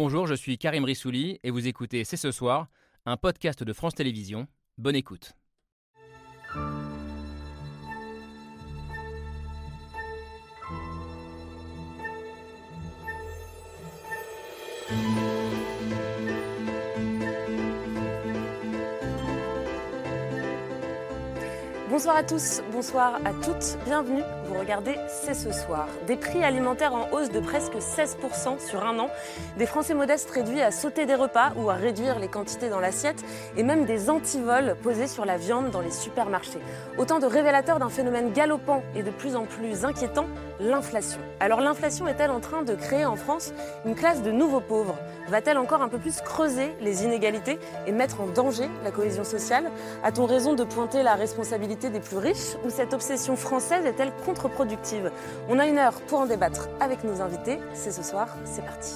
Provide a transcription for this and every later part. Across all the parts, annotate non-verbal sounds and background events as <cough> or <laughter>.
Bonjour, je suis Karim Rissouli et vous écoutez C'est ce soir, un podcast de France Télévisions. Bonne écoute. Bonsoir à tous, bonsoir à toutes, bienvenue. Vous regardez C'est ce soir. Des prix alimentaires en hausse de presque 16% sur un an, des Français modestes réduits à sauter des repas ou à réduire les quantités dans l'assiette, et même des antivols posés sur la viande dans les supermarchés. Autant de révélateurs d'un phénomène galopant et de plus en plus inquiétant, l'inflation. Alors l'inflation est-elle en train de créer en France une classe de nouveaux pauvres? Va-t-elle encore un peu plus creuser les inégalités et mettre en danger la cohésion sociale? A-t-on raison de pointer la responsabilité des plus riches ou cette obsession française est-elle contre-productive On a une heure pour en débattre avec nos invités. C'est ce soir, c'est parti.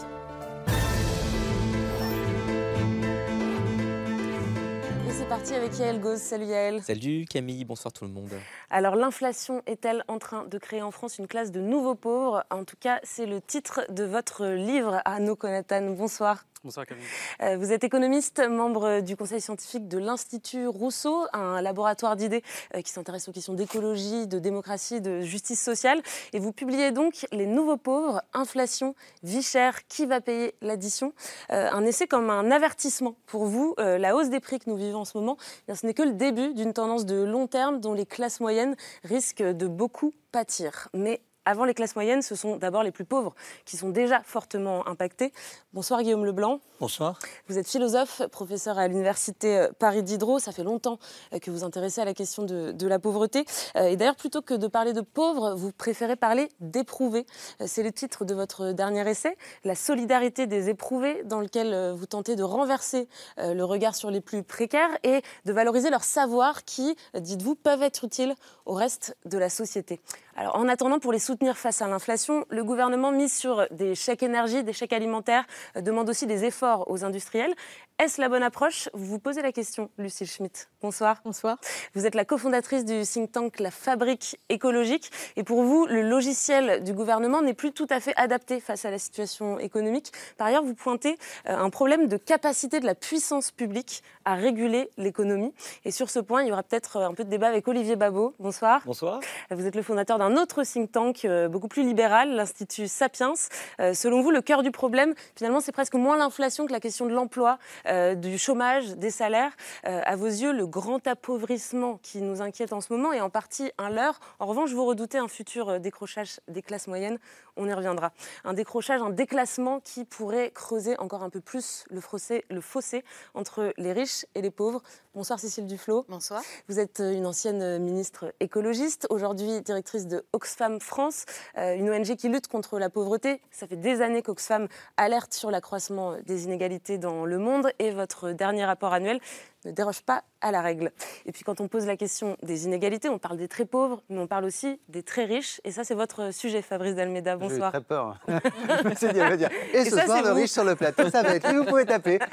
C'est parti avec Yael Gauze. Salut Yael. Salut Camille, bonsoir tout le monde. Alors l'inflation est-elle en train de créer en France une classe de nouveaux pauvres? En tout cas, c'est le titre de votre livre, Arnaud Konatan. Bonsoir. Bonsoir Camille. Euh, Vous êtes économiste, membre du conseil scientifique de l'Institut Rousseau, un laboratoire d'idées euh, qui s'intéresse aux questions d'écologie, de démocratie, de justice sociale. Et vous publiez donc Les nouveaux pauvres, inflation, vie chère, qui va payer l'addition Euh, Un essai comme un avertissement pour vous. Euh, la hausse des prix que nous vivons en ce moment, eh ce n'est que le début d'une tendance de long terme dont les classes moyennes risquent de beaucoup pâtir. Mais avant les classes moyennes, ce sont d'abord les plus pauvres qui sont déjà fortement impactés. Bonsoir Guillaume Leblanc. Bonsoir. Vous êtes philosophe, professeur à l'université euh, Paris Diderot. Ça fait longtemps euh, que vous intéressez à la question de, de la pauvreté. Euh, Et d'ailleurs, plutôt que de parler de pauvres, vous préférez parler d'éprouvés. C'est le titre de votre dernier essai, La solidarité des éprouvés, dans lequel vous tentez de renverser le regard sur les plus précaires et de valoriser leur savoir qui, dites-vous, peuvent être utiles au reste de la société. Alors, en attendant, pour les soutenir face à l'inflation, le gouvernement mise sur des chèques énergie, des chèques alimentaires, euh, demande aussi des efforts aux industriels. Est-ce la bonne approche? Vous vous posez la question, Lucille Schmitt. Bonsoir. Bonsoir. Vous êtes la cofondatrice du think tank La Fabrique écologique. Et pour vous, le logiciel du gouvernement n'est plus tout à fait adapté face à la situation économique. Par ailleurs, vous pointez euh, un problème de capacité de la puissance publique à réguler l'économie. Et sur ce point, il y aura peut-être euh, un peu de débat avec Olivier Babot. Bonsoir. Bonsoir. Vous êtes le fondateur d'un autre think tank euh, beaucoup plus libéral, l'Institut Sapiens. Euh, selon vous, le cœur du problème, finalement, c'est presque moins l'inflation que la question de l'emploi, euh, du chômage, des salaires. À vos yeux, le grand appauvrissement qui nous inquiète en ce moment est en partie un leurre. En revanche, vous redoutez un futur décrochage des classes moyennes. On y reviendra. Un décrochage, un déclassement qui pourrait creuser encore un peu plus le fossé, le fossé entre les riches et les pauvres. Bonsoir Cécile Duflot. Bonsoir. Vous êtes euh, une ancienne euh, ministre écologiste, aujourd'hui directrice de Oxfam France, euh, une ONG qui lutte contre la pauvreté. Ça fait des années qu'Oxfam alerte sur l'accroissement des inégalités dans le monde et votre dernier rapport annuel ne déroge pas à la règle. Et puis quand on pose la question des inégalités, on parle des très pauvres, mais on parle aussi des très riches. Et ça, c'est votre sujet, Fabrice Dalmeda. J'ai Bonsoir. très peur. <laughs> Je me suis dit, elle va dire. Et, Et ce ça, soir, le vous. riche sur le plateau, ça va être lui, vous pouvez taper. <laughs>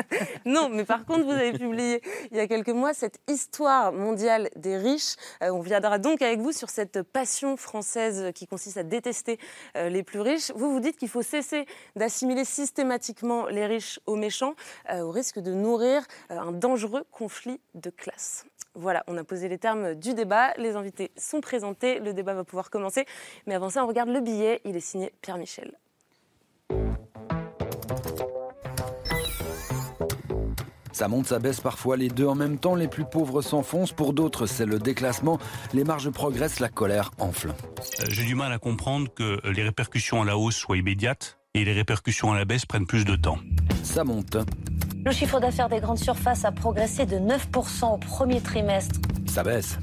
Non, mais par contre, vous avez publié il y a quelques mois cette histoire mondiale des riches. Euh, on viendra donc avec vous sur cette passion française qui consiste à détester euh, les plus riches. Vous vous dites qu'il faut cesser d'assimiler systématiquement les riches aux méchants, euh, au risque de nourrir un dangereux conflit de classe. Voilà, on a posé les termes du débat. Les invités sont présentés. Le débat va pouvoir commencer. Mais avant ça, on regarde le billet. Il est signé Pierre Michel. Ça monte, ça baisse parfois les deux en même temps. Les plus pauvres s'enfoncent. Pour d'autres, c'est le déclassement. Les marges progressent, la colère enfle. Euh, J'ai du mal à comprendre que les répercussions à la hausse soient immédiates et les répercussions à la baisse prennent plus de temps. Ça monte, Le chiffre d'affaires des grandes surfaces a progressé de 9% au premier trimestre. ça baisse.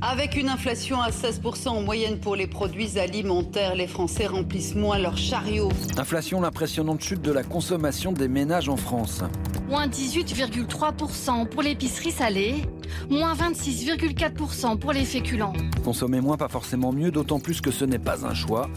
Avec une inflation à 16% en moyenne pour les produits alimentaires, les Français remplissent moins leurs chariots. Inflation, l'impressionnante chute de la consommation des ménages en France. Moins 18,3% pour l'épicerie salée, moins 26,4% pour les féculents. Consommer moins, pas forcément mieux, d'autant plus que ce n'est pas un choix.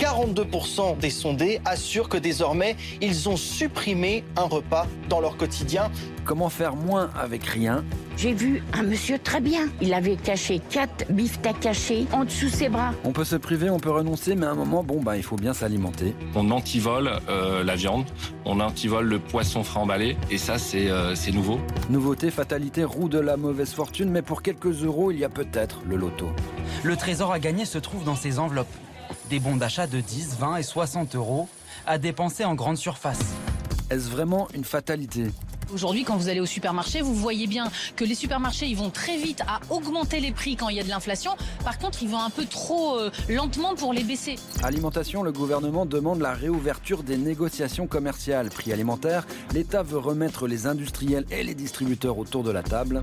42% des sondés assurent que désormais, ils ont supprimé un repas dans leur quotidien. Comment faire moins avec rien? J'ai vu un monsieur très bien. Il avait caché quatre beefsteaks cachés en dessous ses bras. On peut se priver, on peut renoncer, mais à un moment, bon, bah, il faut bien s'alimenter. On antivole euh, la viande, on antivole le poisson frais emballé, et ça, c'est euh, c'est nouveau. Nouveauté, fatalité, roue de la mauvaise fortune, mais pour quelques euros, il y a peut-être le loto. Le trésor à gagner se trouve dans ces enveloppes. Des bons d'achat de 10, 20 et 60 euros à dépenser en grande surface. Est-ce vraiment une fatalité? Aujourd'hui, quand vous allez au supermarché, vous voyez bien que les supermarchés, ils vont très vite à augmenter les prix quand il y a de l'inflation. Par contre, ils vont un peu trop euh, lentement pour les baisser. Alimentation, le gouvernement demande la réouverture des négociations commerciales. Prix alimentaire, l'État veut remettre les industriels et les distributeurs autour de la table.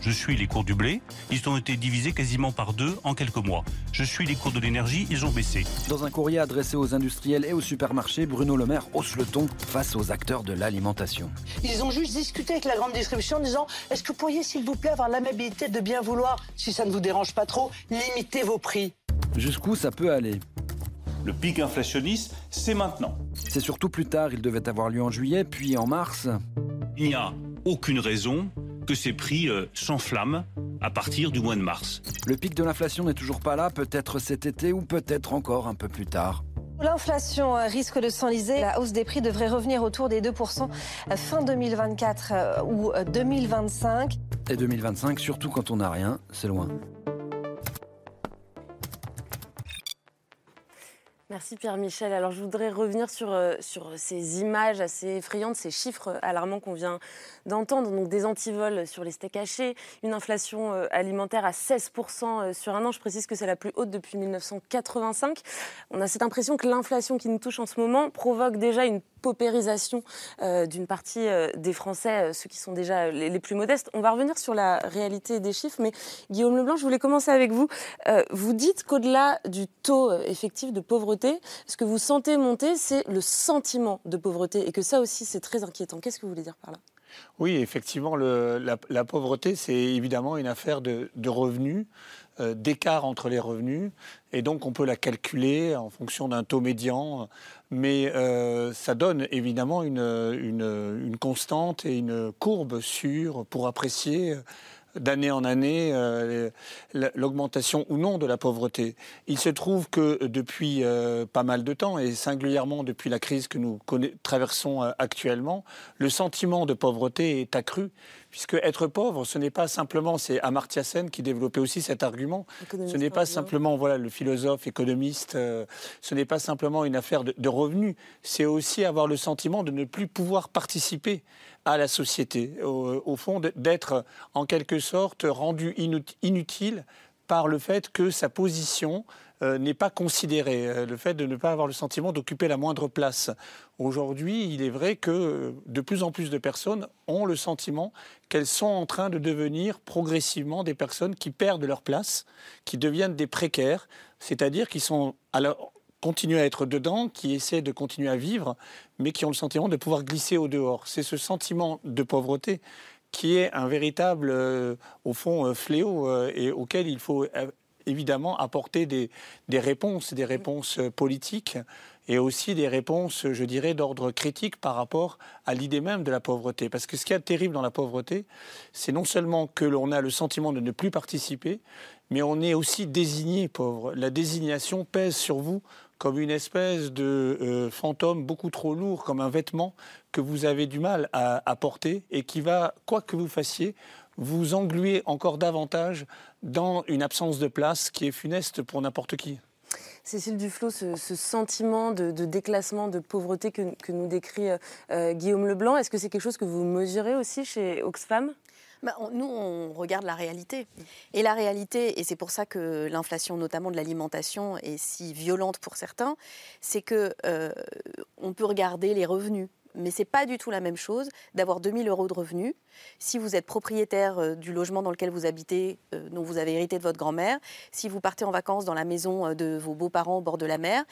Je suis les cours du blé, ils ont été divisés quasiment par deux en quelques mois. Je suis les cours de l'énergie, ils ont baissé. Dans un courrier adressé aux industriels et aux supermarchés, Bruno Le Maire hausse le ton face aux acteurs de l'alimentation. Ils ont juste discuté avec la grande distribution en disant Est-ce que vous pourriez, s'il vous plaît, avoir l'amabilité de bien vouloir, si ça ne vous dérange pas trop, limiter vos prix? Jusqu'où ça peut aller? Le pic inflationniste, c'est maintenant. C'est surtout plus tard, il devait avoir lieu en juillet, puis en mars. Il n'y a aucune raison que ces prix euh, s'enflamment à partir du mois de mars. Le pic de l'inflation n'est toujours pas là, peut-être cet été ou peut-être encore un peu plus tard. L'inflation euh, risque de s'enliser. La hausse des prix devrait revenir autour des 2% fin 2024 euh, ou 2025. Et 2025, surtout quand on n'a rien, c'est loin. Merci Pierre-Michel. Alors je voudrais revenir sur, euh, sur ces images assez effrayantes, ces chiffres alarmants qu'on vient d'entendre. Donc des antivols sur les steaks hachés, une inflation euh, alimentaire à 16% euh, sur un an. Je précise que c'est la plus haute depuis 1985. On a cette impression que l'inflation qui nous touche en ce moment provoque déjà une paupérisation euh, d'une partie euh, des Français, euh, ceux qui sont déjà les, plus modestes. On va revenir sur la réalité des chiffres, mais Guillaume Leblanc, je voulais commencer avec vous. vous dites qu'au-delà du taux effectif de pauvreté, ce que vous sentez monter, c'est le sentiment de pauvreté, et que ça aussi, c'est très inquiétant. Qu'est-ce que vous voulez dire par là? Oui, effectivement, la, pauvreté, c'est évidemment une affaire de, revenus, d'écart entre les revenus, et donc on peut la calculer en fonction d'un taux médian, mais euh, ça donne évidemment une, une, une, constante et une courbe sûre pour apprécier d'année en année euh, l'augmentation ou non de la pauvreté. Il se trouve que depuis euh, pas mal de temps, et singulièrement depuis la crise que nous traversons euh, actuellement, le sentiment de pauvreté est accru puisque être pauvre, ce n'est pas simplement, c'est Amartya Sen qui développait aussi cet argument, ce n'est pas simplement, voilà, le philosophe, économiste, ce n'est pas simplement une affaire de, de revenus, c'est aussi avoir le sentiment de ne plus pouvoir participer à la société, au, fond d'être en quelque sorte rendu inutile par le fait que sa position euh, n'est pas considérée, euh, le fait de ne pas avoir le sentiment d'occuper la moindre place. Aujourd'hui, il est vrai que de plus en plus de personnes ont le sentiment qu'elles sont en train de devenir progressivement des personnes qui perdent leur place, qui deviennent des précaires, c'est-à-dire qui sont alors continuent à être dedans, qui essaient de continuer à vivre, mais qui ont le sentiment de pouvoir glisser au dehors. C'est ce sentiment de pauvreté qui est un véritable, euh, au fond, euh, fléau euh, et auquel il faut évidemment apporter des, des, réponses, des réponses politiques et aussi des réponses, je dirais, d'ordre critique par rapport à l'idée même de la pauvreté. Parce que ce qui est terrible dans la pauvreté, c'est non seulement que l'on a le sentiment de ne plus participer, mais on est aussi désigné pauvre. La désignation pèse sur vous comme une espèce de euh, fantôme beaucoup trop lourd, comme un vêtement que vous avez du mal à, porter et qui va, quoi que vous fassiez, vous engluer encore davantage dans une absence de place qui est funeste pour n'importe qui. Cécile Duflot, ce, sentiment de, déclassement, de pauvreté que, nous décrit euh, Guillaume Leblanc, est-ce que c'est quelque chose que vous mesurez aussi chez Oxfam? Bah, nous, on regarde la réalité. Et la réalité, et c'est pour ça que l'inflation, notamment de l'alimentation, est si violente pour certains, c'est que euh, on peut regarder les revenus Mais c'est pas du tout la même chose d'avoir 2000 euros de revenus si vous êtes propriétaire euh, du logement dans lequel vous habitez, euh, dont vous avez hérité de votre grand-mère, si vous partez en vacances dans la maison euh, de vos beaux-parents au bord de la mer,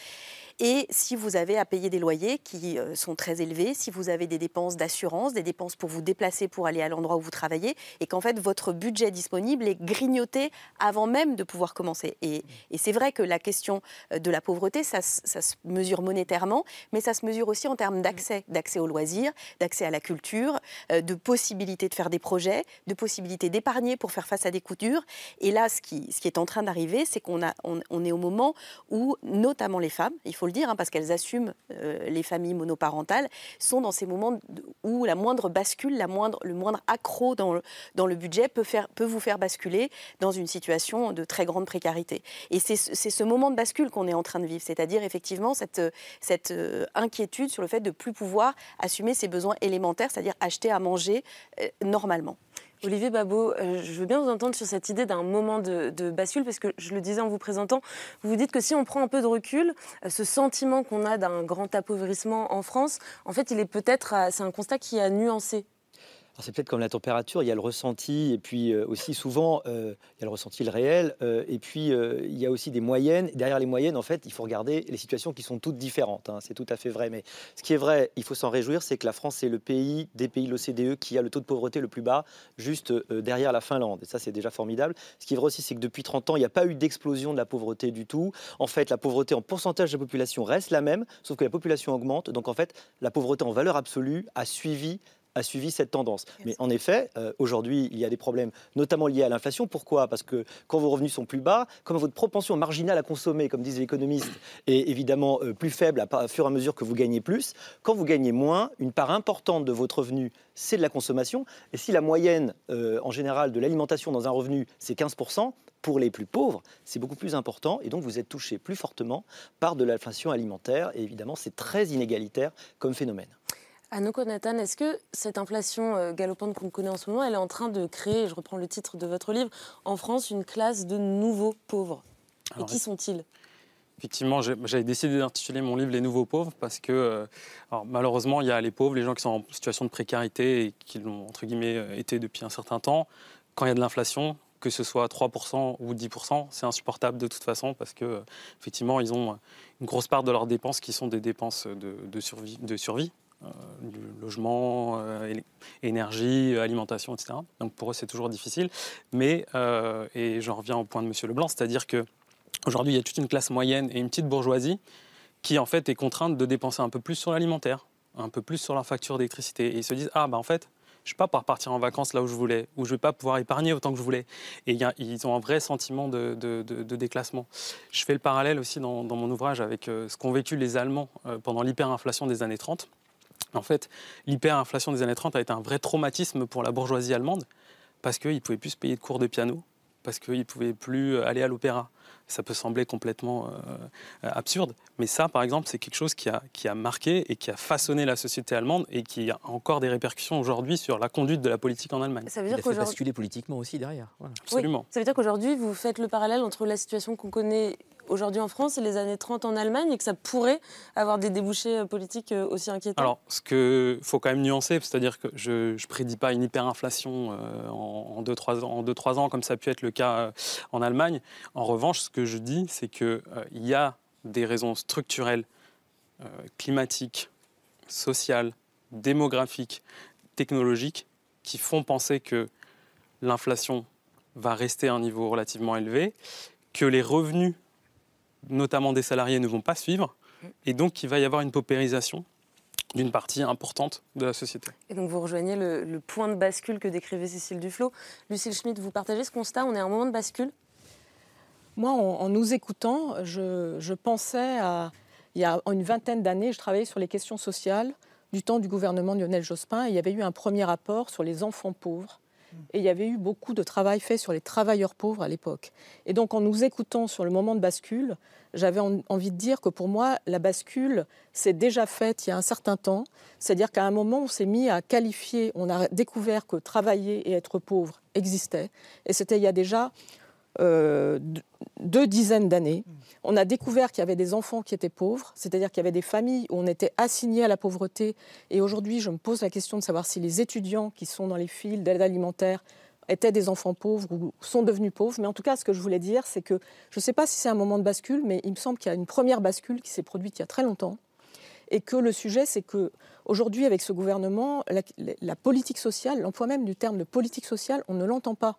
et si vous avez à payer des loyers qui sont très élevés, si vous avez des dépenses d'assurance, des dépenses pour vous déplacer pour aller à l'endroit où vous travaillez, et qu'en fait votre budget disponible est grignoté avant même de pouvoir commencer. Et, et c'est vrai que la question de la pauvreté, ça, ça, se mesure monétairement, mais ça se mesure aussi en termes d'accès, d'accès aux loisirs, d'accès à la culture, de possibilités de faire des projets, de possibilités d'épargner pour faire face à des coutures. Et là, ce qui, ce qui est en train d'arriver, c'est qu'on on, est au moment où, notamment les femmes, il faut le dire, hein, parce qu'elles assument euh, les familles monoparentales, sont dans ces moments où la moindre bascule, la moindre, le moindre accro dans le, budget peut, vous faire basculer dans une situation de très grande précarité. Et c'est ce moment de bascule qu'on est en train de vivre, c'est-à-dire effectivement cette, euh, inquiétude sur le fait de plus pouvoir assumer ses besoins élémentaires, c'est-à-dire acheter à manger, euh, normalement. Olivier Babot, euh, je veux bien vous entendre sur cette idée d'un moment de, bascule, parce que je le disais en vous présentant, vous vous dites que si on prend un peu de recul, euh, ce sentiment qu'on a d'un grand appauvrissement en France, en fait, il est peut-être, c'est un constat qui a nuancé c'est peut-être comme la température, il y a le ressenti, et puis euh, aussi souvent, euh, il y a le ressenti, le réel, euh, et puis il y a aussi des moyennes. Derrière les moyennes, en fait, il faut regarder les situations qui sont toutes différentes. Hein. c'est tout à fait vrai. Mais ce qui est vrai, il faut s'en réjouir, c'est que la France est le pays des pays de l'OCDE qui a le taux de pauvreté le plus bas, juste derrière la Finlande. Et ça, c'est déjà formidable. Ce qui est vrai aussi, c'est que depuis 30 ans, il n'y a pas eu d'explosion de la pauvreté du tout. En fait, la pauvreté en pourcentage de la population reste la même, sauf que la population augmente. Donc en fait, la pauvreté en valeur absolue a suivi a suivi cette tendance. Mais en effet, euh, aujourd'hui, il y a des problèmes, notamment liés à l'inflation. Pourquoi? Parce que quand vos revenus sont plus bas, comme votre propension marginale à consommer, comme disent les économistes, est évidemment euh, plus faible à, fur et à mesure que vous gagnez plus, quand vous gagnez moins, une part importante de votre revenu, c'est de la consommation. Et si la moyenne, euh, en général, de l'alimentation dans un revenu, c'est 15%, pour les plus pauvres, c'est beaucoup plus important et donc vous êtes touché plus fortement par de l'inflation alimentaire et évidemment c'est très inégalitaire comme phénomène. Anoko Nathan, est-ce que cette inflation euh, galopante qu'on connaît en ce moment, elle est en train de créer, je reprends le titre de votre livre, en France, une classe de nouveaux pauvres? Et qui sont-ils? Effectivement, j'avais décidé d'intituler mon livre Les nouveaux pauvres parce que euh, malheureusement, il y a les pauvres, les gens qui sont en situation de précarité et qui l'ont entre guillemets euh, été depuis un certain temps. Quand il y a de l'inflation, que ce soit 3% ou 10%, c'est insupportable de toute façon parce que effectivement, ils ont une grosse part de leurs dépenses qui sont des dépenses de, survie, de survie du logement, euh, énergie, alimentation, etc. Donc pour eux, c'est toujours difficile. Mais, euh, et j'en reviens au point de M. Leblanc, c'est-à-dire qu'aujourd'hui, il y a toute une classe moyenne et une petite bourgeoisie qui, en fait, est contrainte de dépenser un peu plus sur l'alimentaire, un peu plus sur leur facture d'électricité. Et ils se disent, ah, bah en fait, je ne vais pas pouvoir partir en vacances là où je voulais, ou je ne vais pas pouvoir épargner autant que je voulais. Et ils ont un vrai sentiment de, déclassement. Je fais le parallèle aussi dans mon ouvrage avec ce qu'ont vécu les Allemands pendant l'hyperinflation des années 30. En fait, l'hyperinflation des années 30 a été un vrai traumatisme pour la bourgeoisie allemande parce qu'ils ne pouvaient plus se payer de cours de piano, parce qu'ils ne pouvaient plus aller à l'opéra. Ça peut sembler complètement euh, absurde, mais ça, par exemple, c'est quelque chose qui a, qui a marqué et qui a façonné la société allemande et qui a encore des répercussions aujourd'hui sur la conduite de la politique en Allemagne. Ça veut dire Il a fait basculer politiquement aussi derrière. Absolument. Ça veut dire qu'aujourd'hui, vous faites le parallèle entre la situation qu'on connaît aujourd'hui en France et les années 30 en Allemagne et que ça pourrait avoir des débouchés euh, politiques euh, aussi inquiétants Alors, ce qu'il faut quand même nuancer, c'est-à-dire que je ne prédis pas une hyperinflation euh, en 2-3 ans, comme ça a pu être le cas en Allemagne. En revanche, ce que je dis, c'est qu'il y a des raisons structurelles, climatiques, sociales, démographiques, technologiques, qui font penser que l'inflation va rester à un niveau relativement élevé, que les revenus notamment des salariés, ne vont pas suivre. Et donc, il va y avoir une paupérisation d'une partie importante de la société. Et donc vous rejoignez le, point de bascule que décrivait Cécile Duflot. Lucille Schmitt, vous partagez ce constat? On est à un moment de bascule? Moi, en, nous écoutant, je, pensais à... Il y a une vingtaine d'années, je travaillais sur les questions sociales du temps du gouvernement de Lionel Jospin. Et il y avait eu un premier rapport sur les enfants pauvres et il y avait eu beaucoup de travail fait sur les travailleurs pauvres à l'époque. Et donc, en nous écoutant sur le moment de bascule, j'avais envie de dire que pour moi, la bascule s'est déjà faite il y a un certain temps. C'est-à-dire qu'à un moment, on s'est mis à qualifier, on a découvert que travailler et être pauvre existait. Et c'était il y a déjà euh, deux dizaines d'années. On a découvert qu'il y avait des enfants qui étaient pauvres, c'est-à-dire qu'il y avait des familles où on était assigné à la pauvreté. Et aujourd'hui, je me pose la question de savoir si les étudiants qui sont dans les files d'aide alimentaire étaient des enfants pauvres ou sont devenus pauvres. Mais en tout cas, ce que je voulais dire, c'est que je ne sais pas si c'est un moment de bascule, mais il me semble qu'il y a une première bascule qui s'est produite il y a très longtemps. Et que le sujet, c'est que aujourd'hui, avec ce gouvernement, la, la politique sociale, l'emploi même du terme de politique sociale, on ne l'entend pas.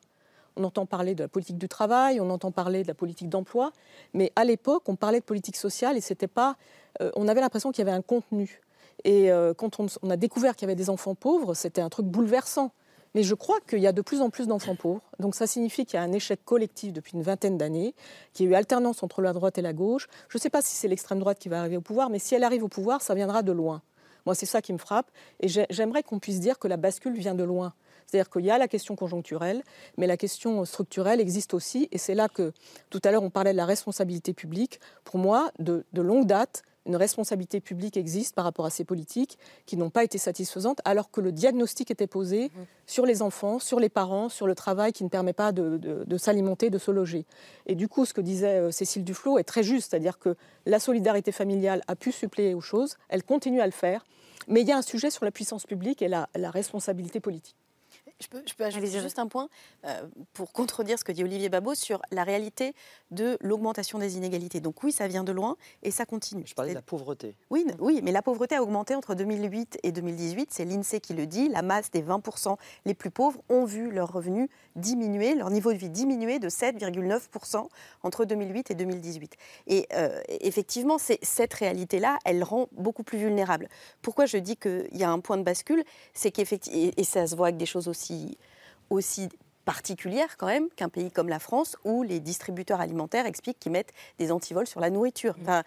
On entend parler de la politique du travail, on entend parler de la politique d'emploi, mais à l'époque, on parlait de politique sociale et c'était pas. Euh, on avait l'impression qu'il y avait un contenu. Et euh, quand on, a découvert qu'il y avait des enfants pauvres, c'était un truc bouleversant. Mais je crois qu'il y a de plus en plus d'enfants pauvres. Donc ça signifie qu'il y a un échec collectif depuis une vingtaine d'années, qu'il y a eu alternance entre la droite et la gauche. Je ne sais pas si c'est l'extrême droite qui va arriver au pouvoir, mais si elle arrive au pouvoir, ça viendra de loin. Moi, c'est ça qui me frappe. Et j'aimerais qu'on puisse dire que la bascule vient de loin. C'est-à-dire qu'il y a la question conjoncturelle, mais la question structurelle existe aussi. Et c'est là que, tout à l'heure, on parlait de la responsabilité publique. Pour moi, de, longue date, une responsabilité publique existe par rapport à ces politiques qui n'ont pas été satisfaisantes, alors que le diagnostic était posé mmh. sur les enfants, sur les parents, sur le travail qui ne permet pas de, s'alimenter, de se loger. Et du coup, ce que disait euh, Cécile Duflot est très juste, c'est-à-dire que la solidarité familiale a pu suppléer aux choses, elle continue à le faire, mais il y a un sujet sur la puissance publique et la responsabilité politique. Je peux, je peux ajouter juste un point euh, pour contredire ce que dit Olivier Babot sur la réalité de l'augmentation des inégalités. Donc oui, ça vient de loin et ça continue. Je parlais de la pauvreté. Oui, oui, mais la pauvreté a augmenté entre 2008 et 2018. C'est l'INSEE qui le dit. La masse des 20% les plus pauvres ont vu leurs revenus diminuer, leur niveau de vie diminuer de 7,9% entre 2008 et 2018. Et euh, effectivement, cette réalité-là, elle rend beaucoup plus vulnérable. Pourquoi je dis qu'il y a un point de bascule? C'est qu'effectivement, et ça se voit avec des choses aussi aussi, particulière quand même qu'un pays comme la France où les distributeurs alimentaires expliquent qu'ils mettent des antivols sur la nourriture. Mmh. Enfin,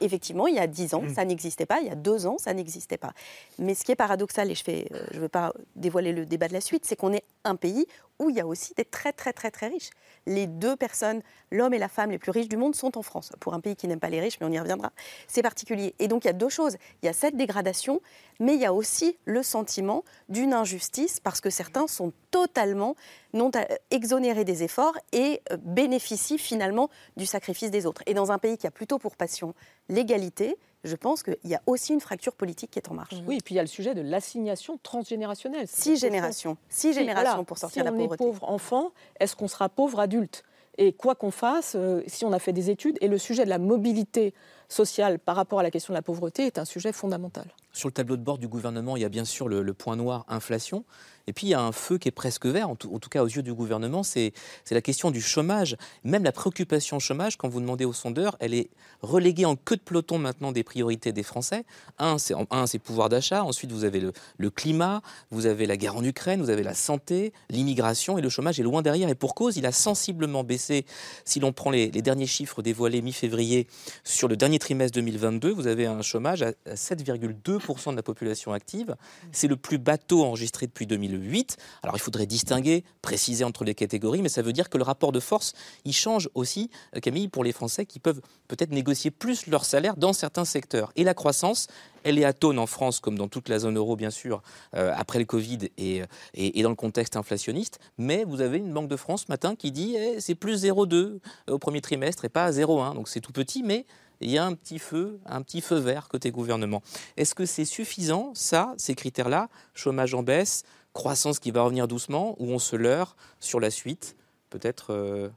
effectivement, il y a dix ans, mmh. ça n'existait pas. Il y a deux ans, ça n'existait pas. Mais ce qui est paradoxal, et je ne euh, je veux pas dévoiler le débat de la suite, c'est qu'on est un pays où il y a aussi des très très très très riches. Les deux personnes, l'homme et la femme les plus riches du monde sont en France. Pour un pays qui n'aime pas les riches, mais on y reviendra, c'est particulier. Et donc il y a deux choses. Il y a cette dégradation, mais il y a aussi le sentiment d'une injustice parce que certains sont totalement non exonérés des efforts et euh, bénéficient finalement du sacrifice des autres. Et dans un pays qui a plutôt pour passion l'égalité, je pense qu'il y a aussi une fracture politique qui est en marche. Oui, et puis il y a le sujet de l'assignation transgénérationnelle. Six générations. Six générations pour sortir de la pauvreté. Si on est pauvre enfant, est-ce qu'on sera pauvre adulte? Et quoi qu'on fasse, euh, si on a fait des études, et le sujet de la mobilité sociale par rapport à la question de la pauvreté est un sujet fondamental. Sur le tableau de bord du gouvernement, il y a bien sûr le point noir inflation. Et puis il y a un feu qui est presque vert, en tout, cas aux yeux du gouvernement, c'est la question du chômage. Même la préoccupation chômage, quand vous demandez aux sondeurs, elle est reléguée en queue de peloton maintenant des priorités des Français. Un, c'est le pouvoir d'achat. Ensuite, vous avez le, climat, vous avez la guerre en Ukraine, vous avez la santé, l'immigration et le chômage est loin derrière. Et pour cause, il a sensiblement baissé. Si l'on prend les, les, derniers chiffres dévoilés mi-février sur le dernier trimestre 2022, vous avez un chômage à 7,2% de la population active. C'est le plus bateau enregistré depuis 2000 8. Alors il faudrait distinguer, préciser entre les catégories, mais ça veut dire que le rapport de force, il change aussi, euh, Camille, pour les Français qui peuvent peut-être négocier plus leur salaire dans certains secteurs. Et la croissance, elle est atone en France, comme dans toute la zone euro, bien sûr, euh, après le Covid et, et, dans le contexte inflationniste. Mais vous avez une Banque de France ce matin qui dit eh, c'est plus 0,2 euh, au premier trimestre et pas 0,1. Donc c'est tout petit, mais il y a un petit feu, un petit feu vert côté gouvernement. Est-ce que c'est suffisant, ça, ces critères-là? Chômage en baisse, croissance qui va revenir doucement ou on se leurre sur la suite? Peut-être euh,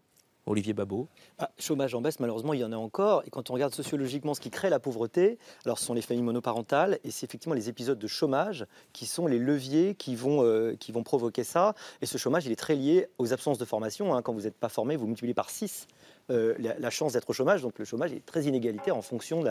Olivier Babot ah, Chômage en baisse, malheureusement, il y en a encore. Et quand on regarde sociologiquement ce qui crée la pauvreté, alors ce sont les familles monoparentales et c'est effectivement les épisodes de chômage qui sont les leviers qui vont, euh, qui vont provoquer ça. Et ce chômage, il est très lié aux absences de formation. Hein. Quand vous n'êtes pas formé, vous multipliez par 6 euh, la, chance d'être au chômage. Donc le chômage est très inégalitaire en fonction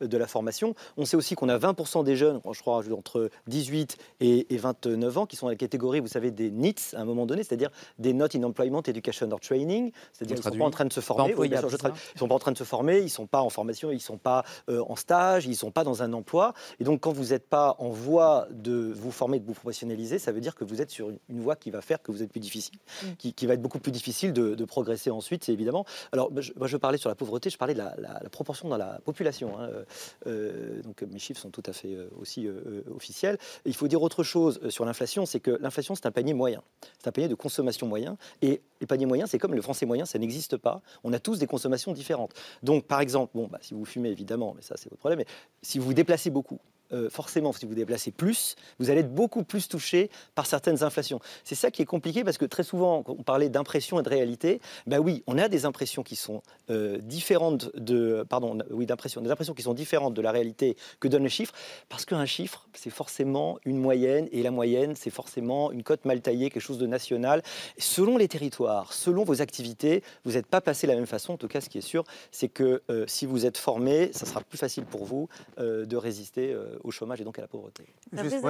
de la, formation. On sait aussi qu'on a 20% des jeunes, je crois, entre 18 et, 29 ans, qui sont dans la catégorie, vous savez, des NEETs à un moment donné, c'est-à-dire des Not in Employment Education or Training, c'est-à-dire qu'ils ne sont pas en train de se former. ils ne sont pas en train de se former, ils ne sont pas en formation, ils ne sont pas euh, en stage, ils ne sont pas dans un emploi. Et donc quand vous n'êtes pas en voie de vous former, de vous professionnaliser, ça veut dire que vous êtes sur une voie qui va faire que vous êtes plus difficile, mm. qui, va être beaucoup plus difficile de, de progresser ensuite, c'est évidemment. Alors je, moi, je parlais sur la pauvreté, je parlais de la, proportion dans la population. Hein. donc, mes chiffres sont tout à fait aussi officiels. il faut dire autre chose sur l'inflation, c'est que l'inflation, c'est un panier moyen. C'est un panier de consommation moyen. Et les paniers moyens, c'est comme le français moyen, ça n'existe pas. On a tous des consommations différentes. Donc, par exemple, bon, bah, si vous fumez, évidemment, mais ça, c'est votre problème, si vous vous déplacez beaucoup, euh, forcément, si vous déplacez plus, vous allez être beaucoup plus touché par certaines inflations. C'est ça qui est compliqué parce que très souvent, quand on parlait d'impression et de réalité, ben oui, on a des impressions qui sont euh, différentes de, pardon, oui, d'impression, des impressions qui sont différentes de la réalité que donne le chiffre, parce qu'un chiffre, c'est forcément une moyenne et la moyenne, c'est forcément une cote mal taillée, quelque chose de national. Selon les territoires, selon vos activités, vous n'êtes pas passé de la même façon. En tout cas, ce qui est sûr, c'est que euh, si vous êtes formé, ça sera plus facile pour vous de résister au chômage et donc à la pauvreté. Juste,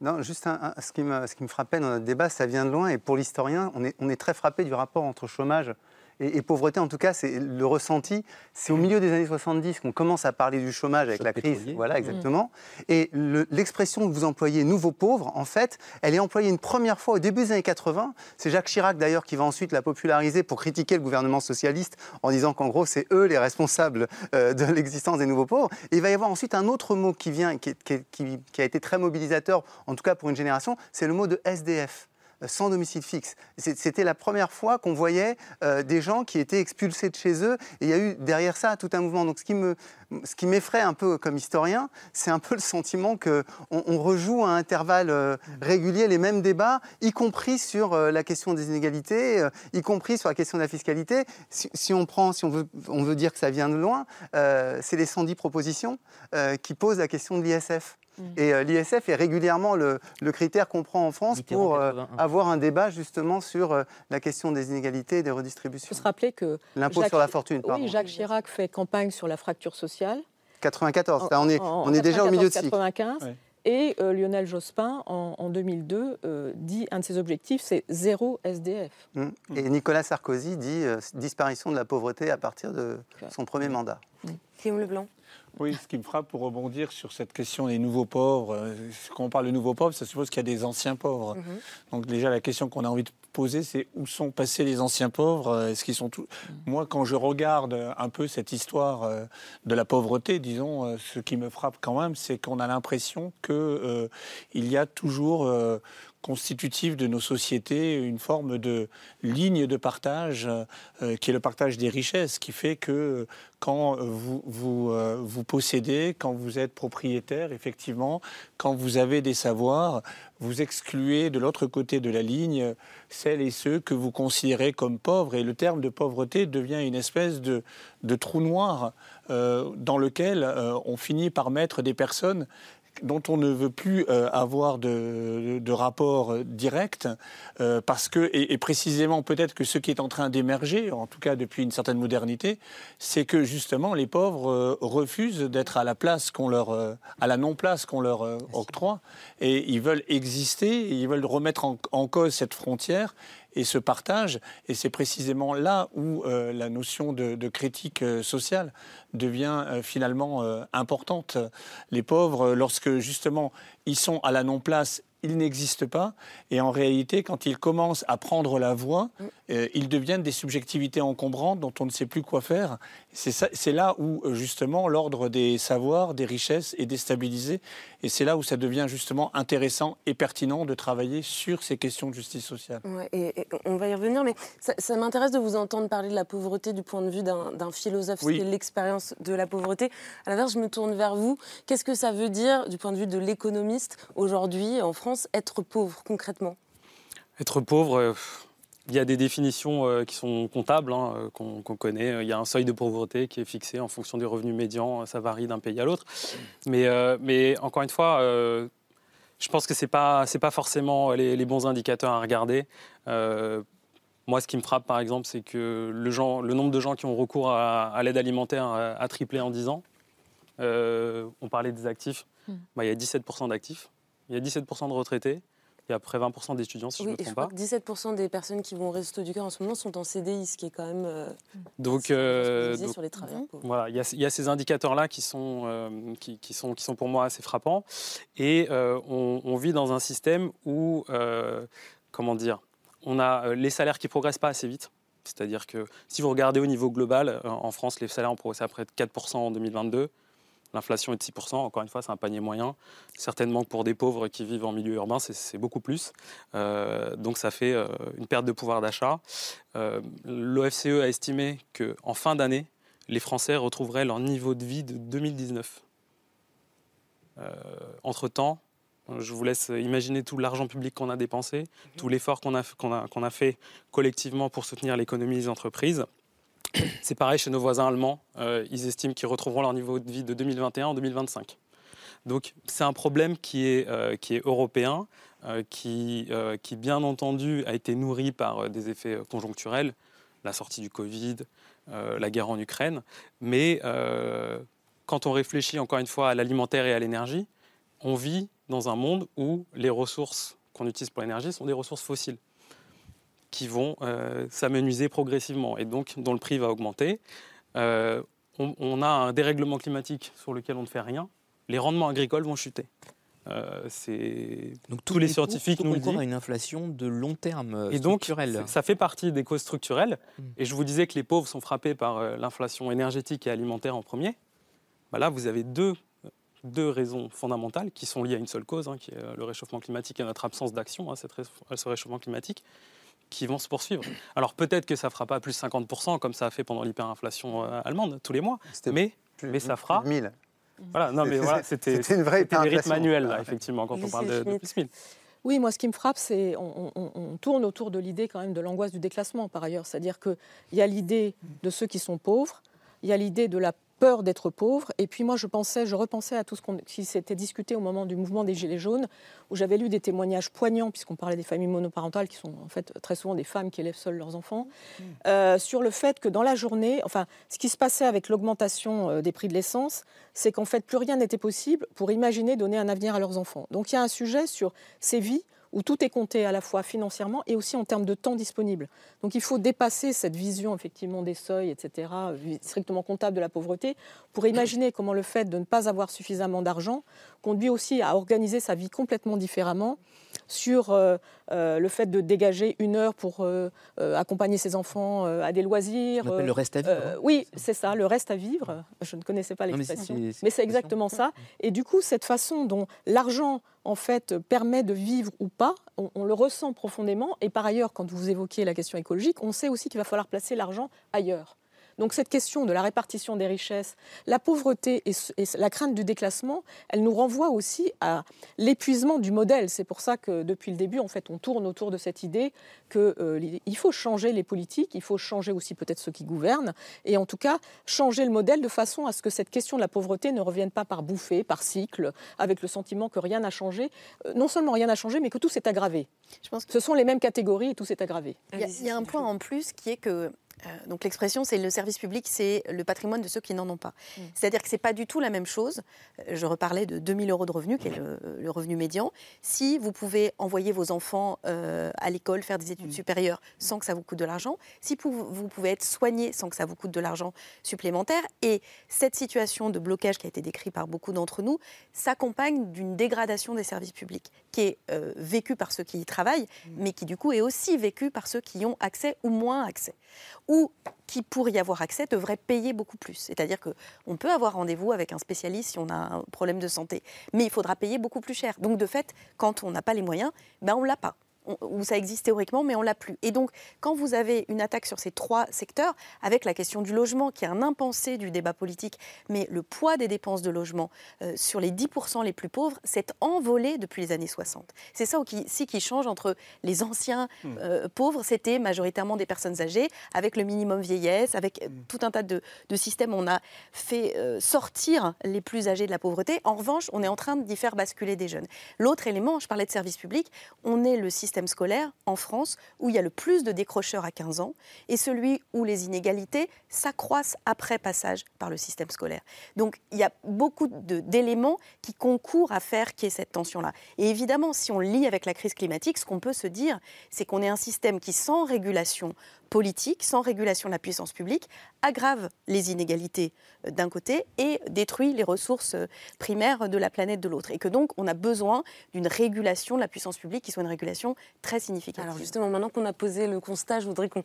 non, juste ce, qui me, ce qui me frappait dans notre débat, ça vient de loin, et pour l'historien, on est, on est très frappé du rapport entre chômage et, pauvreté, en tout cas, c'est le ressenti. C'est au milieu des années 70 qu'on commence à parler du chômage avec la crise. Voilà, mm. exactement. Et l'expression que vous employez, nouveau pauvre, en fait, elle est employée une première fois au début des années 80. C'est Jacques Chirac, d'ailleurs, qui va ensuite la populariser pour critiquer le gouvernement socialiste en disant qu'en gros, c'est eux les responsables euh, de l'existence des nouveaux pauvres. Et il va y avoir ensuite un autre mot qui vient, qui, qui a été très mobilisateur, en tout cas pour une génération, c'est le mot de SDF sans domicile fixe. C'était la première fois qu'on voyait euh, des gens qui étaient expulsés de chez eux. Et il y a eu derrière ça tout un mouvement. Donc ce qui me, ce qui m'effraie un peu comme historien, c'est un peu le sentiment qu'on on rejoue à intervalles euh, réguliers les mêmes débats, y compris sur euh, la question des inégalités, y compris sur la question de la fiscalité. Si, on prend, si on veut, on veut dire que ça vient de loin, c'est les 110 propositions qui posent la question de l'ISF. Mm. Et euh, l'ISF est régulièrement le, critère qu'on prend en France pour euh, avoir un débat justement sur euh, la question des inégalités et des redistributions. Il faut se rappeler que l'impôt sur la fortune. Pardon. Oui, Jacques Chirac fait campagne sur la fracture sociale. 94. Là, on est, on est déjà au milieu de 95. Et Lionel Jospin, en, 2002, dit un de ses objectifs, c'est zéro SDF. Mm. Et Nicolas Sarkozy dit disparition de la pauvreté à partir de son premier mandat. Guillaume Leblanc. Oui, ce qui me frappe pour rebondir sur cette question des nouveaux pauvres, euh, quand on parle de nouveaux pauvres, ça suppose qu'il y a des anciens pauvres. Mhm. Donc déjà, la question qu'on a envie de poser, c'est où sont passés les anciens pauvres euh, Est-ce qu'ils sont tous mhm. Moi, quand je regarde un peu cette histoire euh, de la pauvreté, disons, ce qui me frappe quand même, c'est qu'on a l'impression qu'il il y a toujours constitutive de nos sociétés une forme de ligne de partage euh, qui est le partage des richesses, qui fait que quand vous, vous, euh, possédez, quand vous êtes propriétaire, effectivement, quand vous avez des savoirs, vous excluez de l'autre côté de la ligne celles et ceux que vous considérez comme pauvres. Et le terme de pauvreté devient une espèce de, trou noir euh, dans lequel on finit par mettre des personnes dont on ne veut plus euh, avoir de, rapport euh, direct, euh, parce que, et, précisément peut-être que ce qui est en train d'émerger, en tout cas depuis une certaine modernité, c'est que justement les pauvres refusent d'être à la place qu'on leur, à la non-place qu'on leur octroie, et ils veulent exister, ils veulent remettre en cause cette frontière et ce partage. Et c'est précisément là où euh, la notion de, critique euh, sociale devient euh, finalement importante. Les pauvres, lorsque justement ils sont à la non-place ils n'existent pas. Et en réalité, quand ils commencent à prendre la voix, mm. euh, ils deviennent des subjectivités encombrantes dont on ne sait plus quoi faire. C'est là où, euh, justement, l'ordre des savoirs, des richesses est déstabilisé. Et c'est là où ça devient justement intéressant et pertinent de travailler sur ces questions de justice sociale. et, on va y revenir, mais ça, m'intéresse de vous entendre parler de la pauvreté du point de vue d'un philosophe, est l'expérience de la pauvreté. À l'inverse, je me tourne vers vous. Qu'est-ce que ça veut dire du point de vue de l'économiste aujourd'hui en France? Être pauvre concrètement Être pauvre, euh, il y a des définitions euh, qui sont comptables, hein, euh, qu'on connaît. Il y a un seuil de pauvreté qui est fixé en fonction des revenus médians. Ça varie d'un pays à l'autre. Mais, mais encore une fois, je pense que ce n'est pas, pas forcément les, bons indicateurs à regarder. moi, ce qui me frappe, par exemple, c'est que le, genre, le, nombre de gens qui ont recours à, l'aide alimentaire a, triplé en 10 ans. on parlait des actifs. Hmm. Bah, il y a 17% d'actifs. Il y a 17% de retraités. Il y a à peu près 20% d'étudiants, si je ne me trompe pas. 17% des personnes qui vont au Resto du Cœur en ce moment sont en CDI, ce qui est quand même. Euh, donc, euh, sur les travailleurs Voilà, il y, a, ces indicateurs-là qui, sont, euh, qui, sont, qui sont pour moi assez frappants. Et on, on, vit dans un système où, comment dire, on a les salaires qui progressent pas assez vite C'est-à-dire que si vous regardez au niveau global, en France, les salaires ont progressé à près de 4% en 2022. L'inflation est de 6%, encore une fois, c'est un panier moyen. Certainement pour des pauvres qui vivent en milieu urbain, c'est beaucoup plus. Euh, donc ça fait euh, une perte de pouvoir d'achat. Euh, L'OFCE a estimé qu'en fin d'année, les Français retrouveraient leur niveau de vie de 2019. Entre-temps, je vous laisse imaginer tout l'argent public qu'on a dépensé, tout l'effort qu'on a, a fait collectivement pour soutenir l'économie des entreprises. C'est pareil chez nos voisins allemands. Euh, ils estiment qu'ils retrouveront leur niveau de vie de 2021 en 2025. Donc c'est un problème qui est, euh, qui est européen, euh, qui, qui bien entendu a été nourri par des effets conjoncturels, la sortie du Covid, la guerre en Ukraine. Mais quand on réfléchit encore une fois à l'alimentaire et à l'énergie, on vit dans un monde où les ressources qu'on utilise pour l'énergie sont des ressources fossiles qui vont euh, s'amenuiser progressivement et donc dont le prix va augmenter. Euh, on, a un dérèglement climatique sur lequel on ne fait rien. Les rendements agricoles vont chuter. Euh, donc tous les scientifiques nous le disent. à une inflation de long terme et donc ça fait partie des causes structurelles. Hmm. Et je vous disais que les pauvres sont frappés par l'inflation énergétique et alimentaire en premier. Bah là, vous avez deux deux raisons fondamentales qui sont liées à une seule cause, hein, qui est le réchauffement climatique et notre absence d'action à hein, ce réchauffement climatique qui vont se poursuivre. Alors peut-être que ça ne fera pas plus 50% comme ça a fait pendant l'hyperinflation euh, allemande tous les mois, mais, mais ça fera... 1000. Voilà, non mais voilà, c'était une vraie des rythmes manuels, effectivement, quand on parle de, plus 1000. Oui, moi, ce qui me frappe, c'est on, on, tourne autour de l'idée quand même de l'angoisse du déclassement, par ailleurs. C'est-à-dire qu'il y a l'idée de ceux qui sont pauvres, il y a l'idée de la peur d'être pauvre. Et puis moi, je pensais, je repensais à tout ce qui s'était discuté au moment du mouvement des Gilets jaunes, où j'avais lu des témoignages poignants, puisqu'on parlait des familles monoparentales, qui sont en fait très souvent des femmes qui élèvent seules leurs enfants, mmh. euh, sur le fait que dans la journée, enfin, ce qui se passait avec l'augmentation euh, des prix de l'essence, c'est qu'en fait, plus rien n'était possible pour imaginer donner un avenir à leurs enfants. Donc il y a un sujet sur ces vies où tout est compté à la fois financièrement et aussi en termes de temps disponible. Donc il faut dépasser cette vision effectivement des seuils, etc., strictement comptable de la pauvreté, pour imaginer comment le fait de ne pas avoir suffisamment d'argent conduit aussi à organiser sa vie complètement différemment sur euh, euh, le fait de dégager une heure pour euh, accompagner ses enfants à des loisirs. On appelle le reste à vivre. Hein. oui, c'est ça, le reste à vivre. Je ne connaissais pas l'expression, mais c'est exactement ça. Et du coup, cette façon dont l'argent en fait permet de vivre ou pas, on, le ressent profondément. Et par ailleurs, quand vous évoquez la question écologique, on sait aussi qu'il va falloir placer l'argent ailleurs. Donc cette question de la répartition des richesses, la pauvreté et, la crainte du déclassement, elle nous renvoie aussi à l'épuisement du modèle. C'est pour ça que depuis le début, en fait, on tourne autour de cette idée qu'il euh, faut changer les politiques, il faut changer aussi peut-être ceux qui gouvernent, et en tout cas changer le modèle de façon à ce que cette question de la pauvreté ne revienne pas par bouffée, par cycle, avec le sentiment que rien n'a changé. Euh, non seulement rien n'a changé, mais que tout s'est aggravé. Je pense que... Ce sont les mêmes catégories et tout s'est aggravé. il y a un point en plus qui est que donc l'expression, c'est le service public, c'est le patrimoine de ceux qui n'en ont pas. Mm. C'est-à-dire que ce n'est pas du tout la même chose. Euh, je reparlais de 2000 euros de revenu, qui est le, revenu médian. Si vous pouvez envoyer vos enfants euh, à l'école, faire des études mm. supérieures sans que ça vous coûte de l'argent, si vous pouvez être soigné sans que ça vous coûte de l'argent supplémentaire, et cette situation de blocage qui a été décrite par beaucoup d'entre nous s'accompagne d'une dégradation des services publics, qui est vécue par ceux qui y travaillent, mm. mais qui du coup est aussi vécue par ceux qui y ont accès ou moins accès ou qui, pour y avoir accès, devrait payer beaucoup plus. C'est-à-dire qu'on peut avoir rendez-vous avec un spécialiste si on a un problème de santé, mais il faudra payer beaucoup plus cher. Donc, de fait, quand on n'a pas les moyens, ben on ne l'a pas où ça existe théoriquement, mais on l'a plus. Et donc, quand vous avez une attaque sur ces trois secteurs, avec la question du logement, qui est un impensé du débat politique, mais le poids des dépenses de logement euh, sur les 10% les plus pauvres s'est envolé depuis les années 60. C'est ça aussi qui change entre les anciens hmm. euh, pauvres, c'était majoritairement des personnes âgées, avec le minimum vieillesse, avec hmm. tout un tas de, systèmes. On a fait euh, sortir les plus âgés de la pauvreté. En revanche, on est en train d'y faire basculer des jeunes. L'autre élément, je parlais de services publics, on est le système scolaire en France où il y a le plus de décrocheurs à 15 ans et celui où les inégalités s'accroissent après passage par le système scolaire. Donc il y a beaucoup d'éléments qui concourent à faire qu'il y ait cette tension-là. Et évidemment, si on lit avec la crise climatique, ce qu'on peut se dire, c'est qu'on est un système qui, sans régulation, politique, sans régulation de la puissance publique, aggrave les inégalités euh, d'un côté et détruit les ressources euh, primaires de la planète de l'autre. Et que donc, on a besoin d'une régulation de la puissance publique qui soit une régulation très significative. Alors justement, maintenant qu'on a posé le constat, je voudrais qu'on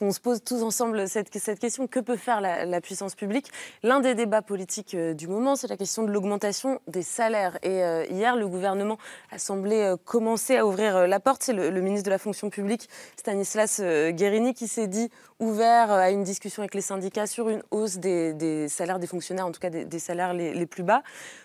qu'on se pose tous ensemble cette, question. Que peut faire la, puissance publique? L'un des débats politiques euh, du moment, c'est la question de l'augmentation des salaires. Et euh, hier, le gouvernement a semblé euh, commencer à ouvrir la porte. C'est le, ministre de la fonction publique, Stanislas Guérini, qui s'est dit ouvert à une discussion avec les syndicats sur une hausse des, salaires des fonctionnaires, en tout cas des, salaires les, les plus bas.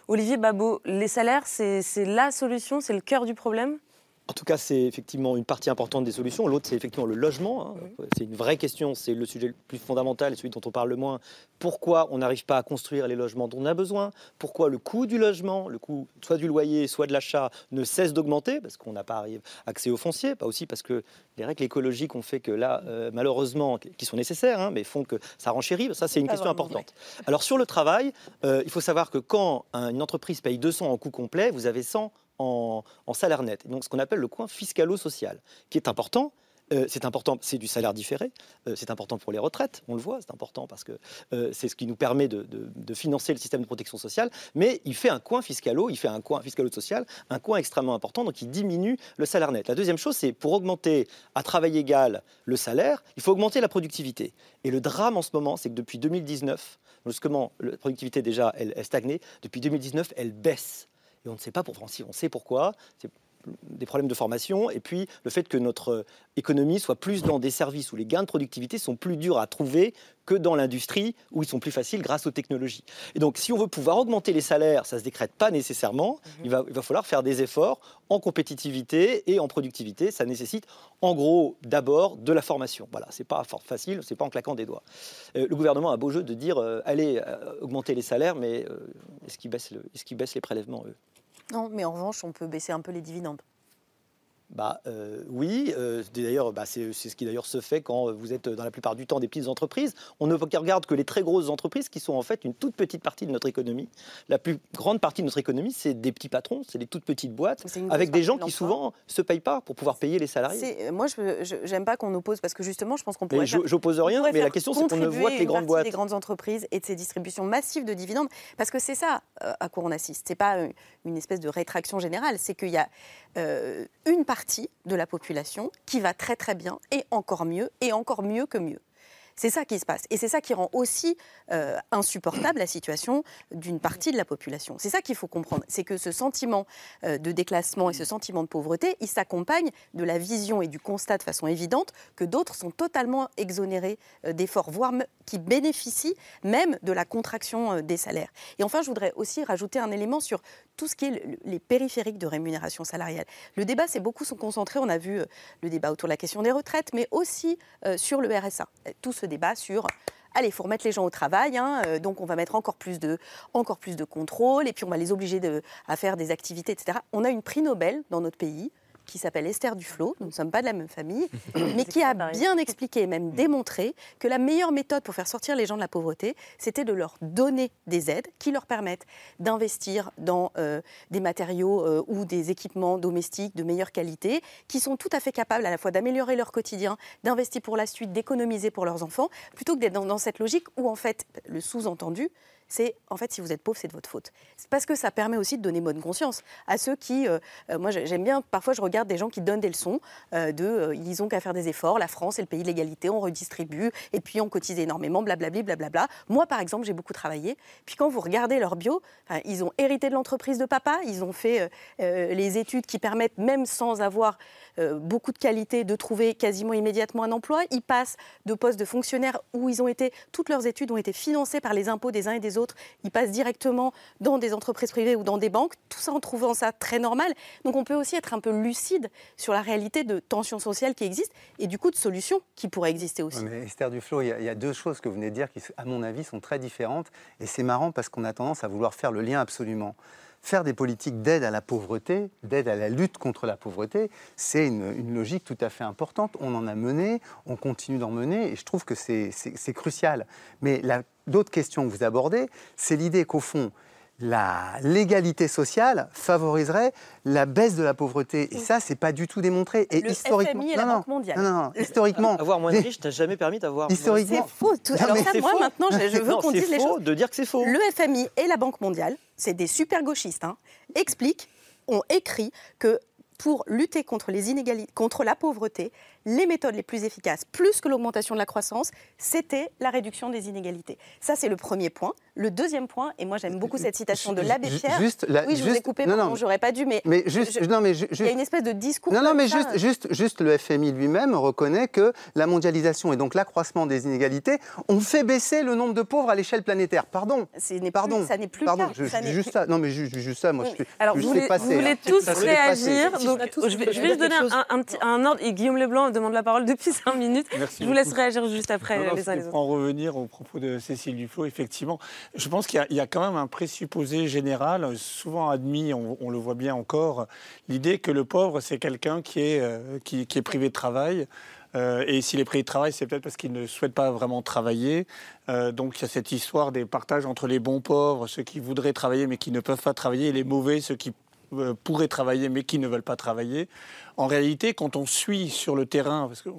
Olivier Babot, les salaires, c'est la solution, c'est le cœur du problème? En tout cas, c'est effectivement une partie importante des solutions. L'autre, c'est effectivement le logement. hein. C'est une vraie question, c'est le sujet le plus fondamental et celui dont on parle le moins. Pourquoi on n'arrive pas à construire les logements dont on a besoin? Pourquoi le coût du logement, le coût soit du loyer, soit de l'achat, ne cesse d'augmenter? Parce qu'on n'a pas accès au foncier, pas aussi parce que les règles écologiques ont fait que là, euh, malheureusement, qui sont nécessaires, hein, mais font que ça renchérit. Ça, c'est une question importante. Alors sur le travail, euh, il faut savoir que quand un- une entreprise paye 200 en coût complet, vous avez 100 en, salaire net. Et Donc ce qu'on appelle le coin fiscalo-social, qui est important. Euh, c'est important, c'est du salaire différé, euh, c'est important pour les retraites, on le voit, c'est important parce que euh, c'est ce qui nous permet de financer le système de protection sociale, mais il fait un coin fiscalo, il fait un coin fiscalo-social, un coin extrêmement important, donc il diminue le salaire net. La deuxième chose, c'est pour augmenter à travail égal le salaire, il faut augmenter la productivité. Et le drame en ce moment, c'est que depuis 2019, justement, la productivité déjà, elle, elle stagnait, depuis 2019, elle baisse. Et on ne sait pas pour on sait pourquoi. C'est des problèmes de formation et puis le fait que notre économie soit plus dans des services où les gains de productivité sont plus durs à trouver que dans l'industrie où ils sont plus faciles grâce aux technologies. Et donc si on veut pouvoir augmenter les salaires, ça ne se décrète pas nécessairement, il, va, il va falloir faire des efforts en compétitivité et en productivité. Ça nécessite en gros d'abord de la formation. Voilà, c'est pas fort facile, c'est pas en claquant des doigts. Euh, le gouvernement a un beau jeu de dire euh, allez euh, augmenter les salaires, mais euh, est-ce qu'ils baissent, le- est-ce qu'ils baissent les prélèvements eux? Non, mais en revanche, on peut baisser un peu les dividendes. Bah euh, oui, euh, d'ailleurs, bah, c'est ce qui d'ailleurs se fait quand vous êtes dans la plupart du temps des petites entreprises. On ne regarde que les très grosses entreprises qui sont en fait une toute petite partie de notre économie. La plus grande partie de notre économie, c'est des petits patrons, c'est des toutes petites boîtes avec des gens qui souvent se payent pas pour pouvoir payer les salariés. Euh, Moi, je n'aime pas qu'on oppose parce que justement, je pense qu'on pourrait. J'oppose rien, mais la question, c'est qu'on ne voit que les grandes boîtes. des grandes entreprises et de ces distributions massives de dividendes, parce que c'est ça euh, à quoi on assiste. C'est pas une espèce de rétraction générale, c'est qu'il y a une partie de la population qui va très très bien et encore mieux et encore mieux que mieux. C'est ça qui se passe. Et c'est ça qui rend aussi euh, insupportable la situation d'une partie de la population. C'est ça qu'il faut comprendre. C'est que ce sentiment euh, de déclassement et ce sentiment de pauvreté, il s'accompagne de la vision et du constat de façon évidente que d'autres sont totalement exonérés euh, d'efforts, voire qui bénéficient même de la contraction des salaires. Et enfin, je voudrais aussi rajouter un élément sur tout ce qui est le- les périphériques de rémunération salariale. Le débat s'est beaucoup concentré, on a vu euh, le débat autour de la question des retraites, mais aussi euh, sur le RSA. Euh, Tout ce débat sur allez, il faut remettre les gens au travail, hein, donc on va mettre encore plus de, encore plus de contrôle, et puis on va les obliger à faire des activités, etc. On a une prix Nobel dans notre pays qui s'appelle Esther Duflo, nous ne sommes pas de la même famille, <coughs> mais qui a bien expliqué et même démontré que la meilleure méthode pour faire sortir les gens de la pauvreté, c'était de leur donner des aides qui leur permettent d'investir dans euh, des matériaux euh, ou des équipements domestiques de meilleure qualité, qui sont tout à fait capables à la fois d'améliorer leur quotidien, d'investir pour la suite, d'économiser pour leurs enfants, plutôt que d'être dans, dans cette logique où en fait le sous-entendu, c'est en fait si vous êtes pauvre, c'est de votre faute. Parce que ça permet aussi de donner bonne conscience à ceux qui, euh, euh, moi j'aime bien, parfois je regarde des gens qui donnent des leçons euh, de, ils ont qu'à faire des efforts, la France est le pays de l'égalité, on redistribue et puis on cotise énormément, blablabli, blablabla. Moi par exemple j'ai beaucoup travaillé, puis quand vous regardez leur bio, ils ont hérité de l'entreprise de papa, ils ont fait les études qui permettent même sans avoir beaucoup de qualité de trouver quasiment immédiatement un emploi, ils passent de postes de fonctionnaires où ils ont été, toutes leurs études ont été financées par les impôts des uns et des autres, ils passent directement dans des entreprises privées ou dans des banques, tout ça en trouvant ça très normal. Donc on peut aussi être un peu lucide sur la réalité de tensions sociales qui existent et du coup de solutions qui pourraient exister aussi. Mais Esther Duflo, il y a deux choses que vous venez de dire qui, à mon avis, sont très différentes. Et c'est marrant parce qu'on a tendance à vouloir faire le lien absolument. Faire des politiques d'aide à la pauvreté, d'aide à la lutte contre la pauvreté, c'est une, logique tout à fait importante. On en a mené, on continue d'en mener, et je trouve que c'est crucial. Mais d'autres questions que vous abordez, c'est l'idée qu'au fond, la l'égalité sociale favoriserait la baisse de la pauvreté. Et ça, c'est pas du tout démontré. Et Le historiquement, FMI et la non, non, Banque mondiale. non, non, non, historiquement, Avoir moins de riches n'a jamais permis d'avoir. moins- Historiquement. C'est faux. Tout- Non, Alors ça, moi, faux. maintenant, je, je veux qu'on dise les faux choses. de dire que c'est faux. Le FMI et la Banque mondiale, c'est des super gauchistes, hein, expliquent, ont écrit que pour lutter contre les inégalités, contre la pauvreté, les méthodes les plus efficaces, plus que l'augmentation de la croissance, c'était la réduction des inégalités. Ça, c'est le premier point. Le deuxième point, et moi j'aime beaucoup cette citation de l'abbé Pierre. juste la- oui, je vous ai juste- coupé, non, non, j'aurais pas dû, mais, mais juste, je- non, mais ju- il y a juste- une espèce de discours. Non, non, mais ça. juste, juste, juste le FMI lui-même reconnaît que la mondialisation et donc l'accroissement des inégalités ont fait baisser le nombre de pauvres à l'échelle planétaire. Pardon. Pardon. ça n'est plus le Pardon, cas. je, Ça juste ça. Non, mais juste, juste ça, moi, je suis. Alors, je vous voulez, passé, vous voulez hein. tous réagir. Donc, je vais, je vais juste donner un, un petit, un ordre. Et Guillaume Leblanc demande la parole depuis 5 minutes. Merci je vous laisse réagir juste après Non, non, les uns c'était les autres. pour en revenir au propos de Cécile Duflot, effectivement, je pense qu'il y a- il y, a quand même un présupposé général, souvent admis, on, on le voit bien encore, l'idée que le pauvre, c'est quelqu'un qui, est, euh, qui, qui est privé de travail. Euh, et s'il est privé de travail, c'est peut-être parce qu'il ne souhaite pas vraiment travailler. Euh, donc il y a cette histoire des partages entre les bons pauvres, ceux qui voudraient travailler mais qui ne peuvent pas travailler, et les mauvais, ceux qui euh, pourraient travailler mais qui ne veulent pas travailler. En réalité, quand on suit sur le terrain, parce que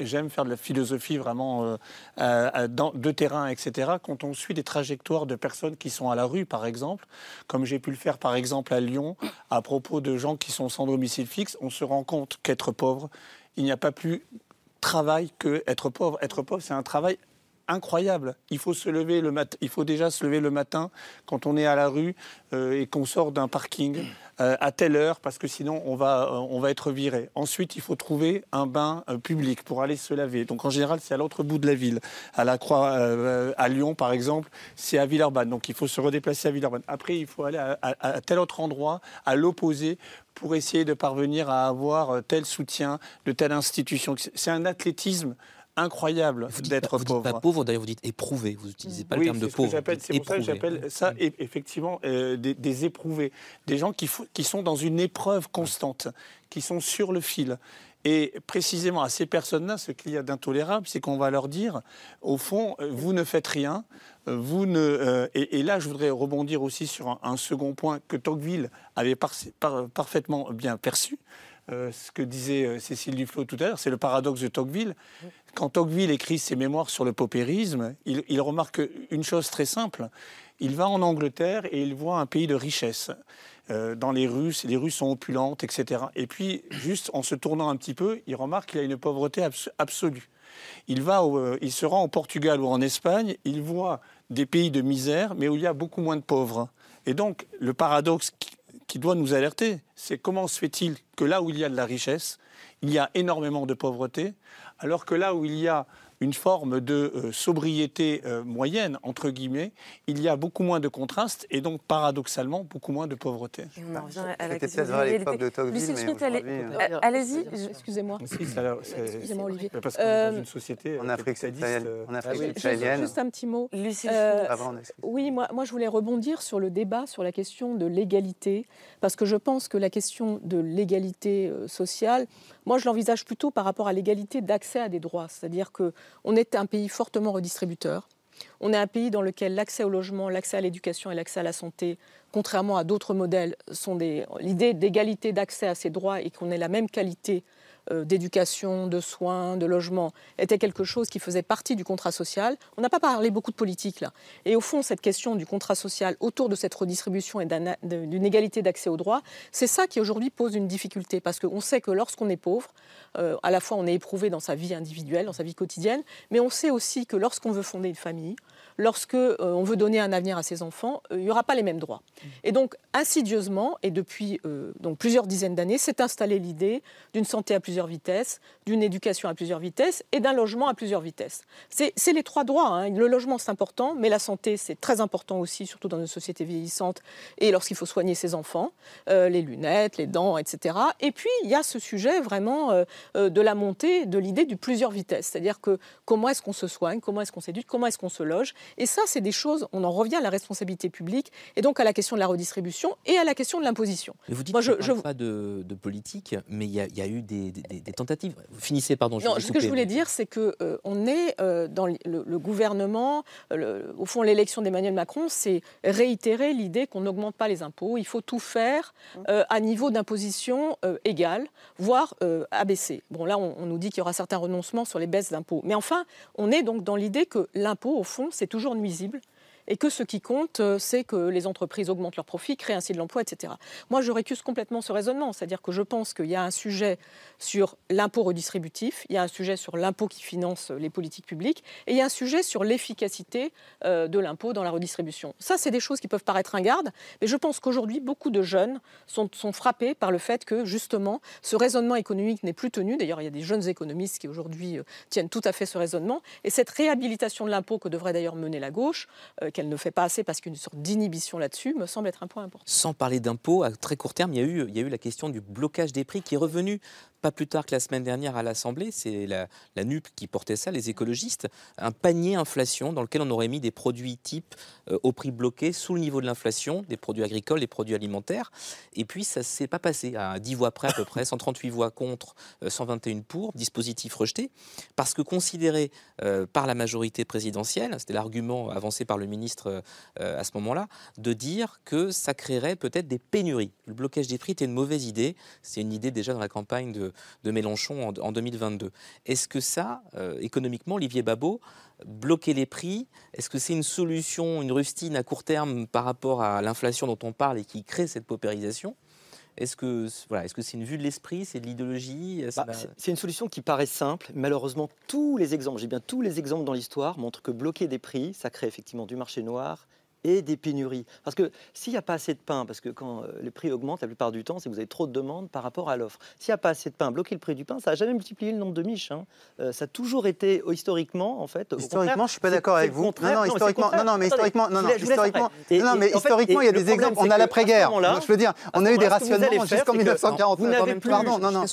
j'aime- faire de la philosophie vraiment euh, euh, de terrain, etc., quand on suit des trajectoires de personnes qui sont à la rue, par exemple, comme j'ai pu le faire par exemple à Lyon, à propos de gens qui sont sans domicile fixe, on se rend compte qu'être pauvre, il n'y a pas plus travail que être pauvre. Être pauvre, c'est un travail incroyable. Il faut se lever le mat- il faut déjà se lever le matin quand on est à la rue et qu'on sort d'un parking euh, à telle heure parce que sinon on va euh, on va être viré. Ensuite, il faut trouver un bain euh, public pour aller se laver. Donc en général, c'est à l'autre bout de la ville. À la Croix à Lyon par exemple, c'est à Villeurbanne. Donc il faut se redéplacer à Villeurbanne. Après, il faut aller à, à- tel autre endroit à l'opposé pour essayer de parvenir à avoir tel soutien de telle institution. C'est un athlétisme incroyable d'être Vous pauvre. dites pas pauvre, d'ailleurs vous dites éprouvé. Vous n'utilisez pas Oui, le terme de ce pauvre. vous C'est pour ça que j'appelle ça effectivement euh, des, des éprouvés, des gens qui, sont dans une épreuve constante, qui sont sur le fil. Et précisément à ces personnes-là, ce qu'il y a d'intolérable, c'est qu'on va leur dire, au fond, euh, vous ne faites rien, euh, vous ne. euh, et, et là, je voudrais rebondir aussi sur un, un second point que Tocqueville avait par- par- parfaitement bien perçu. Euh, ce que disait euh, Cécile Duflot tout à l'heure, c'est le paradoxe de Tocqueville. Quand Tocqueville écrit ses mémoires sur le paupérisme, il, remarque une chose très simple. Il va en Angleterre et il voit un pays de richesse. Euh, dans les rues, les rues sont opulentes, etc. Et puis, juste en se tournant un petit peu, il remarque qu'il y a une pauvreté abs- absolue. Il, va il se rend au Portugal ou en Espagne, il voit des pays de misère, mais où il y a beaucoup moins de pauvres. Et donc, le paradoxe qui, doit nous alerter, c'est comment se fait-il que là où il y a de la richesse, il y a énormément de pauvreté, alors que là où il y a une forme de euh, sobriété euh, moyenne, entre guillemets, il y a beaucoup moins de contrastes et donc paradoxalement beaucoup moins de pauvreté. On en revient à la question de l'époque de Tocqueville, mais euh, allez-y. Excusez-moi. Excusez-moi, Olivier. Parce qu'on est dans une société En Afrique euh, en Afrique ah. Juste un petit mot. Euh, explique. oui, moi, moi je voulais rebondir sur le débat sur la question de l'égalité, parce que je pense que la question de l'égalité euh, sociale, moi je l'envisage plutôt par rapport à l'égalité d'accès à des droits. C'est-à-dire qu'on est un pays fortement redistributeur. On est un pays dans lequel l'accès au logement, l'accès à l'éducation et l'accès à la santé, contrairement à d'autres modèles, sont l'idée d'égalité d'accès à ces droits et qu'on ait la même qualité d'éducation, de soins, de logement, était quelque chose qui faisait partie du contrat social. On n'a pas parlé beaucoup de politique là. Et au fond, cette question du contrat social autour de cette redistribution et d'un- d'une égalité d'accès aux droits, c'est ça qui aujourd'hui pose une difficulté. Parce qu'on sait que lorsqu'on est pauvre, euh, à la fois on est éprouvé dans sa vie individuelle, dans sa vie quotidienne, mais on sait aussi que lorsqu'on veut fonder une famille, lorsque euh, on veut donner un avenir à ses enfants, euh, il n'y aura pas les mêmes droits. Et donc, insidieusement, et depuis euh, donc plusieurs dizaines d'années, s'est installée l'idée d'une santé à plusieurs vitesses, d'une éducation à plusieurs vitesses et d'un logement à plusieurs vitesses. C'est les trois droits. hein. Le logement, c'est important, mais la santé, c'est très important aussi, surtout dans une société vieillissante et lorsqu'il faut soigner ses enfants, euh, les lunettes, les dents, etc. Et puis, il y a ce sujet vraiment euh, euh, de la montée de l'idée du plusieurs vitesses. C'est-à-dire que comment est-ce qu'on se soigne, comment est-ce qu'on s'éduque, comment est-ce qu'on se loge. Et ça, c'est des choses, on en revient à la responsabilité publique et donc à la question de la redistribution et à la question de l'imposition. Mais vous dites Moi, je- ne je- pas de, de politique, mais il y, a- il y a eu des, des- des, des tentatives. Vous finissez, pardon. Non, ce que je voulais dire, c'est que euh, on est euh, dans le, le gouvernement. euh, le- au fond, l'élection d'Emmanuel Macron, c'est réitérer l'idée qu'on n'augmente pas les impôts. Il faut tout faire euh, à niveau d'imposition euh, égal, voire euh, abaissé. Bon, là, on, on nous dit qu'il y aura certains renoncements sur les baisses d'impôts. Mais enfin, on est donc dans l'idée que l'impôt, au fond, c'est toujours nuisible et que ce qui compte, euh, c'est que les entreprises augmentent leurs profits, créent ainsi de l'emploi, etc. Moi, je récuse complètement ce raisonnement, c'est-à-dire que je pense qu'il y a un sujet sur l'impôt redistributif, il y a un sujet sur l'impôt qui finance les politiques publiques, et il y a un sujet sur l'efficacité euh, de l'impôt dans la redistribution. Ça, c'est des choses qui peuvent paraître ringardes, mais je pense qu'aujourd'hui, beaucoup de jeunes sont, sont frappés par le fait que, justement, ce raisonnement économique n'est plus tenu. D'ailleurs, il y a des jeunes économistes qui, aujourd'hui, euh, tiennent tout à fait ce raisonnement. Et cette réhabilitation de l'impôt que devrait d'ailleurs mener la gauche, qu'elle ne fait pas assez parce qu'il y a une sorte d'inhibition là-dessus, me semble être un point important. Sans parler d'impôts, à très court terme, il y, a eu, il y a eu la question du blocage des prix qui est revenu pas plus tard que la semaine dernière à l'Assemblée. C'est la, la NUP qui portait ça, les écologistes. Un panier inflation dans lequel on aurait mis des produits type euh, au prix bloqué sous le niveau de l'inflation, des produits agricoles, des produits alimentaires. Et puis ça ne s'est pas passé à 10 voix près à peu près, 138 voix contre, euh, 121 pour, dispositif rejeté, parce que considéré euh, par la majorité présidentielle, c'était l'argument avancé par le ministre euh, à ce moment-là, de dire que ça créerait peut-être des pénuries. Le blocage des prix était une mauvaise idée. C'est une idée déjà dans la campagne de, de Mélenchon en, en 2022. Est-ce que ça, euh, économiquement, Olivier Babot, bloquer les prix, est-ce que c'est une solution, une rustine à court terme par rapport à l'inflation dont on parle et qui crée cette paupérisation? Est-ce que voilà, est-ce que c'est une vue de l'esprit, c'est de l'idéologie ça Bah, C'est une solution qui paraît simple. Malheureusement, tous les exemples, j'ai bien tous les exemples dans l'histoire, montrent que bloquer des prix, ça crée effectivement du marché noir et des pénuries. Parce que s'il n'y a pas assez de pain, parce que quand euh, les prix augmentent, la plupart du temps, c'est que vous avez trop de demandes par rapport à l'offre. S'il n'y a pas assez de pain, bloquer le prix du pain, ça n'a jamais multiplié le nombre de miches. hein. Euh, ça a toujours été, euh, historiquement, en fait. Historiquement, je suis pas d'accord avec vous. Non, non, historiquement, non, non, mais historiquement, non, non, historiquement, non, mais historiquement, il y a des exemples. On a l'après-guerre. Je veux dire, on a eu des rationnements jusqu'en c'est que 1949. vous n'avez plus- Pardon, non, non.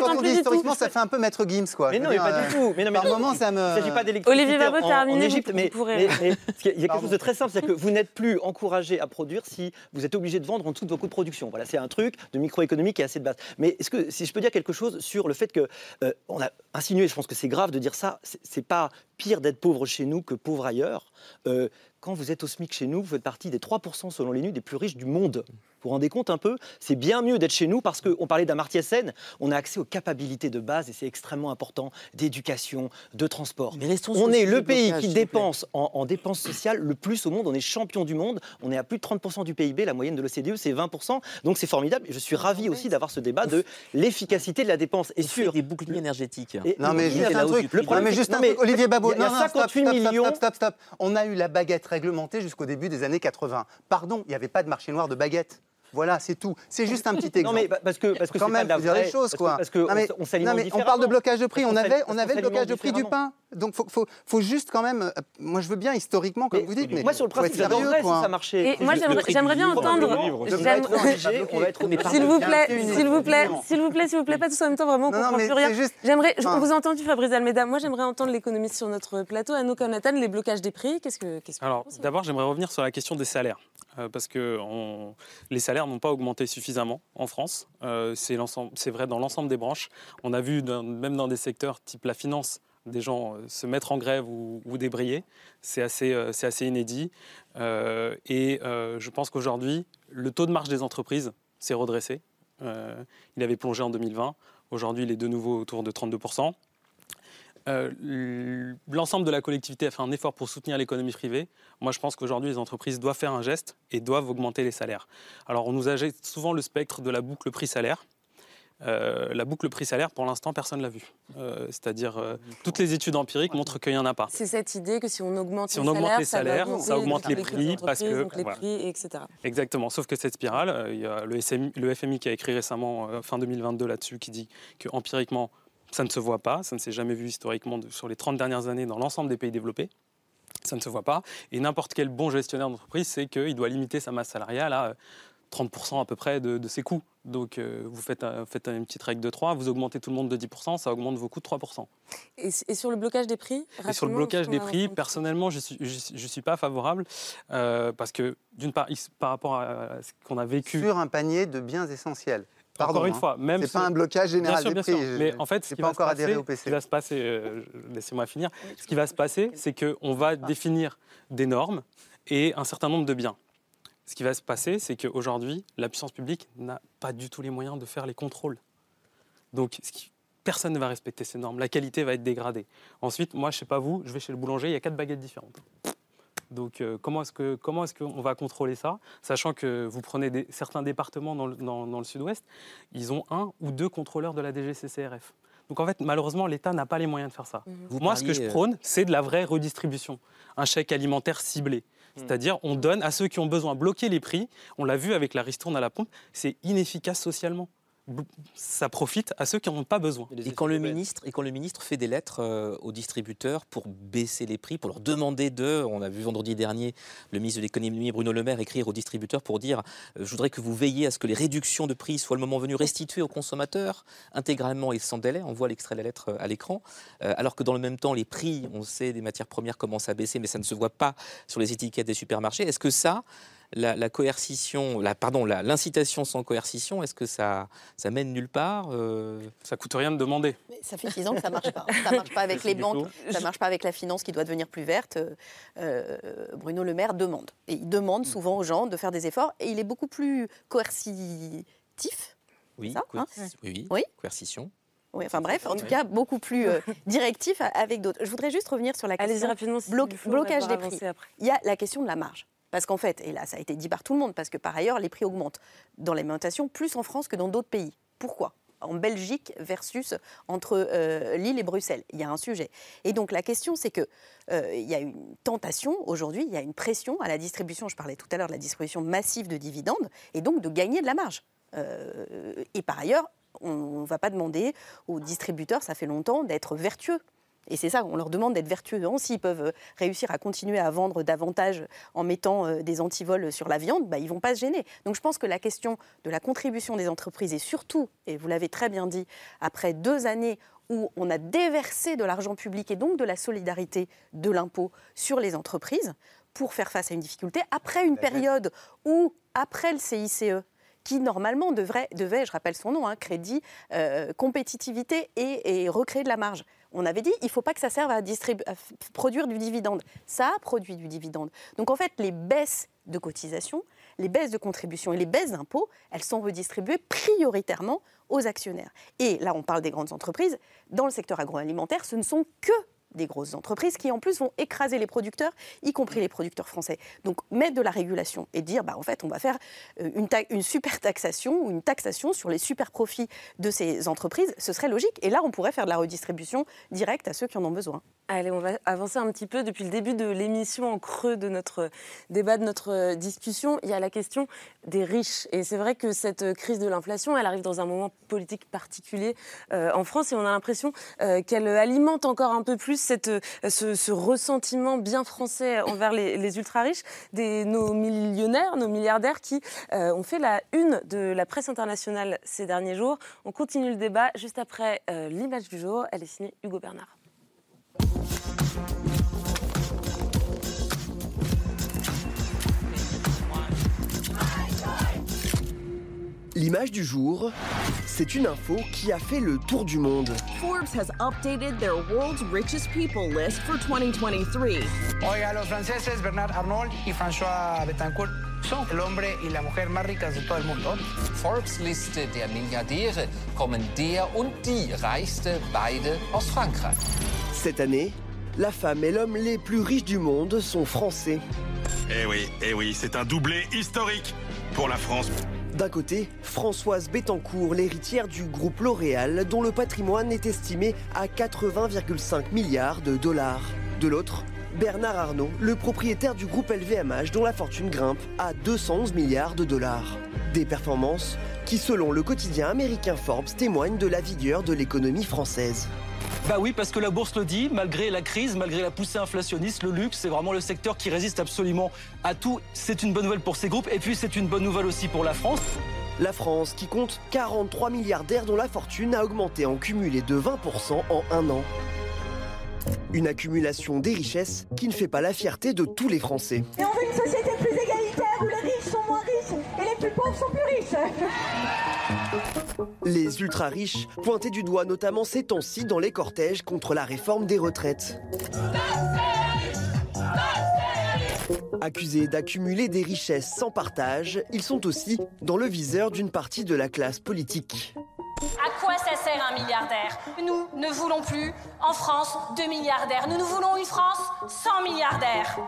Quand on dit historiquement, ça fait un peu maître Gims, quoi. Mais non, mais pas du tout. Mais non, mais Par moment, ça me. Il ne s'agit pas d'électricité Olivier Babot, en, terminez, en Égypte, mais, pourrez- mais- il y a quelque chose de très simple, c'est que vous n'êtes plus encouragé à produire si vous êtes obligé de vendre en dessous de vos coûts de production. Voilà, c'est un truc de microéconomie qui est assez de base. Mais est-ce que, si je peux dire quelque chose sur le fait que euh, on a insinué, je pense que c'est grave de dire ça, c'est c'est pas pire d'être pauvre chez nous que pauvre ailleurs. Euh, quand vous êtes au SMIC chez nous, vous faites partie des 3% selon l'ONU des plus riches du monde. Vous vous rendez compte un peu? C'est bien mieux d'être chez nous parce qu'on parlait d'Amartya Sen, on a accès aux capacités de base et c'est extrêmement important d'éducation, de transport. Mais restons on est le pays blocage, qui dépense en, en dépenses sociales le plus au monde. On est champion du monde. On est à plus de 30% du PIB. La moyenne de l'OCDE, c'est 20%. Donc c'est formidable. Et je suis ravi aussi d'avoir ce débat de l'efficacité de la dépense. Et sur des boucliers énergétiques. Et- Non, mais juste un truc. Le Non, problème, mais juste un truc. Olivier Babot, non, non, stop, 58 stop, stop, millions. Stop, stop, stop. On a eu la baguette réglementée jusqu'au début des années 80. Pardon, il n'y avait pas de marché noir de baguettes. Voilà, c'est tout. C'est juste un petit exemple. Non, mais pa- parce que- parce que quand c'est pas même, de la les choses, parce que- quoi. parce que Non, on mais- on non, mais on parle de blocage de prix. On qu'on avait, on avait qu'on le blocage de prix du pain. Donc, faut, faut, faut juste quand même. euh, Moi, je veux bien historiquement, comme vous dites, mais Moi, sur le principe, j'adorerais sérieux, si quoi. ça marchait. Et moi, j'aimerais bien entendre. <laughs> S'il vous plaît, s'il vous plaît, s'il vous plaît, s'il vous plaît, pas tous en même temps, vraiment, on Non, non, comprend mais plus rien. J'aimerais, on vous a entendu, Fabrice Almeida. Moi, j'aimerais entendre l'économiste sur notre plateau. Anouk Nathan, les blocages des prix. Qu'est-ce que, qu'est-ce que Alors, d'abord, j'aimerais revenir sur la question des salaires. euh, parce que les salaires n'ont pas augmenté suffisamment en France. Euh, c'est vrai dans l'ensemble des branches. On a vu, même dans des secteurs type la finance, des gens euh, se mettre en grève ou, ou débrayer. C'est assez, euh, inédit. Et je pense qu'aujourd'hui, le taux de marge des entreprises s'est redressé. Il avait plongé en 2020. Aujourd'hui, il est de nouveau autour de 32%. Euh, L'ensemble de la collectivité a fait un effort pour soutenir l'économie privée. Moi, je pense qu'aujourd'hui, les entreprises doivent faire un geste et doivent augmenter les salaires. Alors, on nous agite souvent le spectre de la boucle prix-salaire. Euh, la boucle prix-salaire, pour l'instant, personne ne l'a vue. Euh, C'est-à-dire, euh, toutes les études empiriques montrent qu'il n'y en a pas. C'est cette idée que si on augmente Si les on augmente salaires, les ça salaires, augmente les prix parce que- entreprises, donc les voilà. prix, etc. Exactement, sauf que cette spirale, il y a le, SMI le FMI qui a écrit récemment, fin 2022, là-dessus, qui dit que empiriquement, ça ne se voit pas, ça ne s'est jamais vu historiquement de- sur les 30 dernières années dans l'ensemble des pays développés. Ça ne se voit pas. Et n'importe quel bon gestionnaire d'entreprise sait qu'il doit limiter sa masse salariale à euh, 30% à peu près de, de ses coûts. Donc euh, vous faites, un- faites une petite règle de 3, vous augmentez tout le monde de 10%, ça augmente vos coûts de 3%. Et, et sur le blocage des prix Et sur le blocage des prix, personnellement, je ne suis, je, suis- je suis pas favorable euh, parce que, d'une part, par rapport à ce qu'on a vécu. Sur un panier de biens essentiels. Pardon, Encore une hein. fois, même C'est ce- pas un blocage général Bien sûr, des bien prix. sûr. Mais en fait, ce qui pas va se encore adhéré passer- au PC. Ce qui va se passer, euh, laissez-moi finir. Ce qui va se passer, c'est qu'on va définir des normes et un certain nombre de biens. Ce qui va se passer, c'est qu'aujourd'hui, la puissance publique n'a pas du tout les moyens de faire les contrôles. Donc, ce qui- personne ne va respecter ces normes. La qualité va être dégradée. Ensuite, moi, je sais pas vous, je vais chez le boulanger, il y a quatre baguettes différentes. Donc, euh, comment est-ce que comment est-ce qu'on va contrôler ça, sachant que vous prenez des- certains départements dans le, dans- dans le Sud-Ouest, ils ont un ou deux contrôleurs de la DGCCRF. Donc en fait, malheureusement, l'État n'a pas les moyens de faire ça. Vous Moi, ce que je euh, prône, c'est de la vraie redistribution, un chèque alimentaire ciblé. C'est-à-dire, on donne à ceux qui ont besoin. Bloquer les prix, on l'a vu avec la ristourne à la pompe, c'est inefficace socialement. Ça profite à ceux qui n'en ont pas besoin. Et quand, le ministre, et quand le ministre fait des lettres euh, aux distributeurs pour baisser les prix, pour leur demander de, on a vu vendredi dernier le ministre de l'économie Bruno Le Maire écrire aux distributeurs pour dire euh, je voudrais que vous veilliez à ce que les réductions de prix soient le moment venu restituées aux consommateurs intégralement et sans délai. On voit l'extrait de la lettre euh, à l'écran. Euh, alors que dans le même temps, les prix, on sait, des matières premières commencent à baisser, mais ça ne se voit pas sur les étiquettes des supermarchés. Est-ce que ça, la, la coercition, la, pardon, la- l'incitation sans coercition, est-ce que ça, ça mène nulle part euh Ça coûte rien de demander. Mais ça fait 10 ans que ça marche pas. Ça marche pas avec <laughs> les banques, tout. ça marche pas avec la finance qui doit devenir plus verte. Euh, euh, Bruno Le Maire demande. Et il demande souvent aux gens de faire des efforts. Et il est beaucoup plus coercitif. Oui, ça, coer- hein oui, oui, Oui. coercition. Oui, enfin bref, en tout cas, beaucoup plus euh, directif a- avec d'autres. Je voudrais juste revenir sur la Allez-y question rapidement, faut, on blocage des prix. après. Il y a la question de la marge. Parce qu'en fait, et là ça a été dit par tout le monde, parce que par ailleurs les prix augmentent dans l'alimentation plus en France que dans d'autres pays. Pourquoi? En Belgique versus entre euh, Lille et Bruxelles. Il y a un sujet. Et donc la question, c'est que euh, il y a une tentation aujourd'hui, il y a une pression à la distribution. Je parlais tout à l'heure de la distribution massive de dividendes et donc de gagner de la marge. Euh, et par ailleurs, on ne va pas demander aux distributeurs, ça fait longtemps, d'être vertueux. Et c'est ça, on leur demande d'être vertueux. Hein, S'ils peuvent euh, réussir à continuer à vendre davantage en mettant euh, des antivols sur la viande, bah, ils ne vont pas se gêner. Donc je pense que la question de la contribution des entreprises, et surtout, et vous l'avez très bien dit, après deux années où on a déversé de l'argent public et donc de la solidarité de l'impôt sur les entreprises pour faire face à une difficulté, après une période où, après le CICE, qui normalement devrait, devait, je rappelle son nom, hein, crédit, euh, compétitivité et, et recréer de la marge. On avait dit, il ne faut pas que ça serve à, produire du dividende. Ça a produit du dividende. Donc en fait, les baisses de cotisation, les baisses de contribution et les baisses d'impôts, elles sont redistribuées prioritairement aux actionnaires. Et là, on parle des grandes entreprises. Dans le secteur agroalimentaire, ce ne sont que des grosses entreprises qui en plus vont écraser les producteurs, y compris les producteurs français. Donc mettre de la régulation et dire bah en fait on va faire euh, une, super taxation ou une taxation sur les super profits de ces entreprises, ce serait logique. Et là on pourrait faire de la redistribution directe à ceux qui en ont besoin. Allez, on va avancer un petit peu. Depuis le début de l'émission, en creux de notre débat, de notre discussion, il y a la question des riches. Et c'est vrai que cette crise de l'inflation, elle arrive dans un moment politique particulier euh, en France et on a l'impression euh, qu'elle alimente encore un peu plus euh, ce, ressentiment bien français envers les, ultra-riches, nos millionnaires, nos milliardaires qui euh, ont fait la une de la presse internationale ces derniers jours. On continue le débat juste après euh, l'image du jour. Elle est signée Hugo Bernard. L'image du jour, c'est une info qui a fait le tour du monde. Forbes has updated their world's richest people list for 2023. Oiga, los franceses Bernard Arnault y François Bettencourt son el hombre y la mujer más ricas de todo el mundo. Forbes Liste der Milliardäre kommen der und die reichste beide aus Frankreich. Cette année, la femme et l'homme les plus riches du monde sont français. Eh oui, eh oui, c'est un doublé historique pour la France. D'un côté, Françoise Bettencourt, l'héritière du groupe L'Oréal, dont le patrimoine est estimé à 80,5 milliards de dollars. De l'autre, Bernard Arnault, le propriétaire du groupe LVMH, dont la fortune grimpe à 211 milliards de dollars. Des performances qui, selon le quotidien américain Forbes, témoignent de la vigueur de l'économie française. Bah oui, parce que la bourse le dit, malgré la crise, malgré la poussée inflationniste, le luxe, c'est vraiment le secteur qui résiste absolument à tout. C'est une bonne nouvelle pour ces groupes et puis c'est une bonne nouvelle aussi pour la France. La France, qui compte 43 milliardaires dont la fortune a augmenté en cumulé de 20% en un an. Une accumulation des richesses qui ne fait pas la fierté de tous les Français. Et on veut une société plus les pauvres sont plus riches. Les ultra-riches, pointés du doigt notamment ces temps-ci dans les cortèges contre la réforme des retraites. Accusés d'accumuler des richesses sans partage, ils sont aussi dans le viseur d'une partie de la classe politique. À quoi ça sert un milliardaire? Nous ne voulons plus, en France, deux milliardaires. Nous, nous voulons une France sans milliardaires.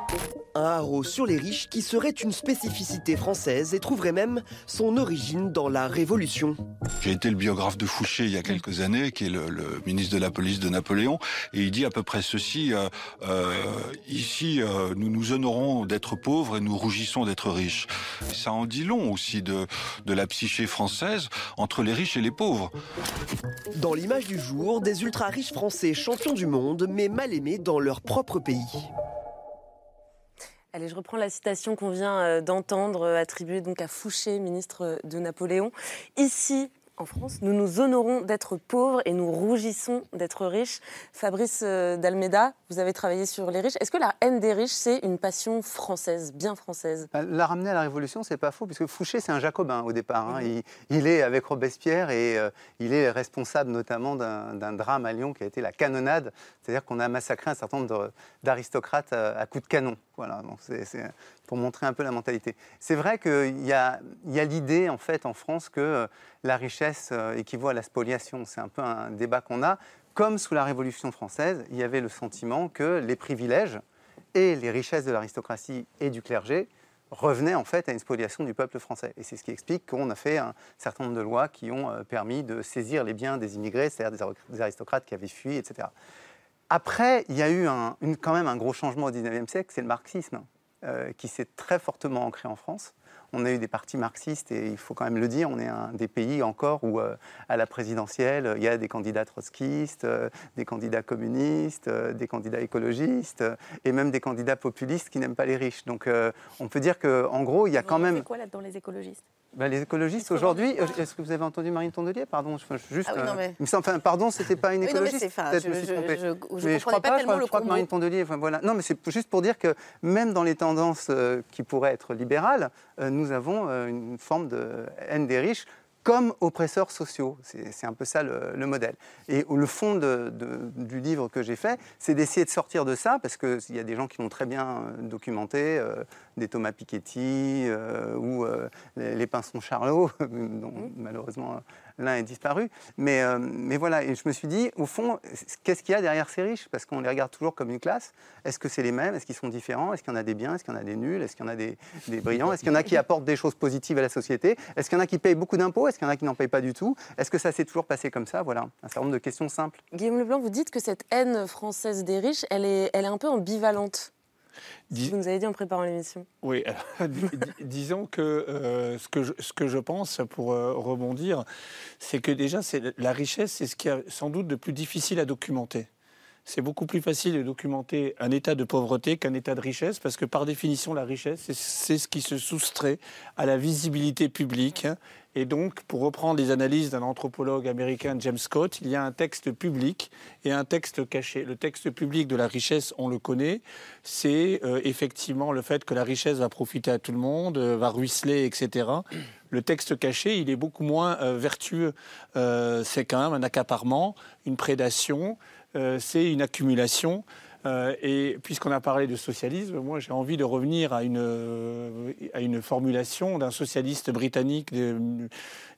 Un haro sur les riches qui serait une spécificité française et trouverait même son origine dans la Révolution. J'ai été le biographe de Fouché il y a quelques années, qui est le, le ministre de la police de Napoléon, et il dit à peu près ceci euh, euh, ici, euh, nous nous honorons d'être pauvres et nous rougissons d'être riches. Ça en dit long aussi de, de la psyché française entre les riches et les pauvres. Dans l'image du jour, des ultra-riches français champions du monde, mais mal aimés dans leur propre pays. Allez, je reprends la citation qu'on vient euh, d'entendre, euh, attribuée donc à Fouché, ministre de Napoléon. Ici, en France, nous nous honorons d'être pauvres et nous rougissons d'être riches. Fabrice euh, Dalmeda, vous avez travaillé sur les riches. Est-ce que la haine des riches, c'est une passion française, bien française? Bah, La ramener à la Révolution, c'est pas faux, puisque Fouché, c'est un jacobin au départ. hein. Il, il est avec Robespierre et euh, il est responsable notamment d'un drame à Lyon qui a été la canonnade, c'est-à-dire qu'on a massacré un certain nombre d'aristocrates à, à coups de canon. Voilà, c'est pour montrer un peu la mentalité. C'est vrai qu'il y a, l'idée, en fait, en France, que euh, la richesse euh, équivaut à la spoliation. C'est un peu un débat qu'on a. Comme sous la Révolution française, il y avait le sentiment que les privilèges et les richesses de l'aristocratie et du clergé revenaient en fait à une spoliation du peuple français. Et c'est ce qui explique qu'on a fait un certain nombre de lois qui ont euh, permis de saisir les biens des immigrés, c'est-à-dire des ar- des aristocrates qui avaient fui, etc. Après, il y a eu quand même un gros changement au 19e siècle, c'est le marxisme, euh, qui s'est très fortement ancré en France. On a eu des partis marxistes et il faut quand même le dire, on est un des pays encore où euh, à la présidentielle, il y a des candidats trotskistes, euh, des candidats communistes, des candidats écologistes et même des candidats populistes qui n'aiment pas les riches. Donc on peut dire qu'en gros, il y a quand même... C'est quoi là-dedans les écologistes? Bah, les écologistes aujourd'hui, euh, est-ce que vous avez entendu Marine Tondelier? Pardon, je, je- juste. Ah oui, non, euh, mais- enfin, pardon, c'était pas une Oui, non, mais écologiste. c'est- enfin, Peut-être je- me suis je- trompé. je- je Mais comprenais crois pas pas. Je tellement crois, le je crois que. Marine Tondelier. enfin, voilà. Non, mais c'est juste pour dire que même dans les tendances euh, qui pourraient être libérales, euh, nous avons euh, une forme de haine des riches comme oppresseurs sociaux. C'est un peu ça le, le modèle. Et le fond de- de- du livre que j'ai fait, c'est d'essayer de sortir de ça, parce qu'il y a des gens qui l'ont très bien euh, documenté, euh, des Thomas Piketty euh, ou euh, les, les Pinsons Charlot, <laughs> dont malheureusement l'un est disparu. Mais, euh, mais voilà, et je me suis dit, au fond, qu'est-ce qu'il y a derrière ces riches? Parce qu'on les regarde toujours comme une classe. Est-ce que c'est les mêmes? Est-ce qu'ils sont différents? Est-ce qu'il y en a des biens? Est-ce qu'il y en a des nuls? Est-ce qu'il y en a des, brillants? Est-ce qu'il y en a qui apportent des choses positives à la société? Est-ce qu'il y en a qui payent beaucoup d'impôts? Est-ce qu'il y en a qui n'en payent pas du tout? Est-ce que ça s'est toujours passé comme ça? Voilà, un certain nombre de questions simples. Guillaume Leblanc, vous dites que cette haine française des riches, elle est, elle est un peu ambivalente. C'est ce que Vous nous avez dit en préparant l'émission. Oui, <laughs> disons que, euh, ce que je, ce que je pense, pour euh, rebondir, c'est que déjà, c'est la richesse, c'est ce qui est sans doute de plus difficile à documenter. C'est beaucoup plus facile de documenter un état de pauvreté qu'un état de richesse, parce que par définition, la richesse, c'est- c'est ce qui se soustrait à la visibilité publique. Et donc, pour reprendre les analyses d'un anthropologue américain, James Scott, il y a un texte public et un texte caché. Le texte public de la richesse, on le connaît, c'est euh, effectivement le fait que la richesse va profiter à tout le monde, euh, va ruisseler, etc. Le texte caché, il est beaucoup moins euh, vertueux. C'est quand même un accaparement, une prédation, c'est une accumulation. Euh, et puisqu'on a parlé de socialisme, moi j'ai envie de revenir à une, euh, formulation d'un socialiste britannique de-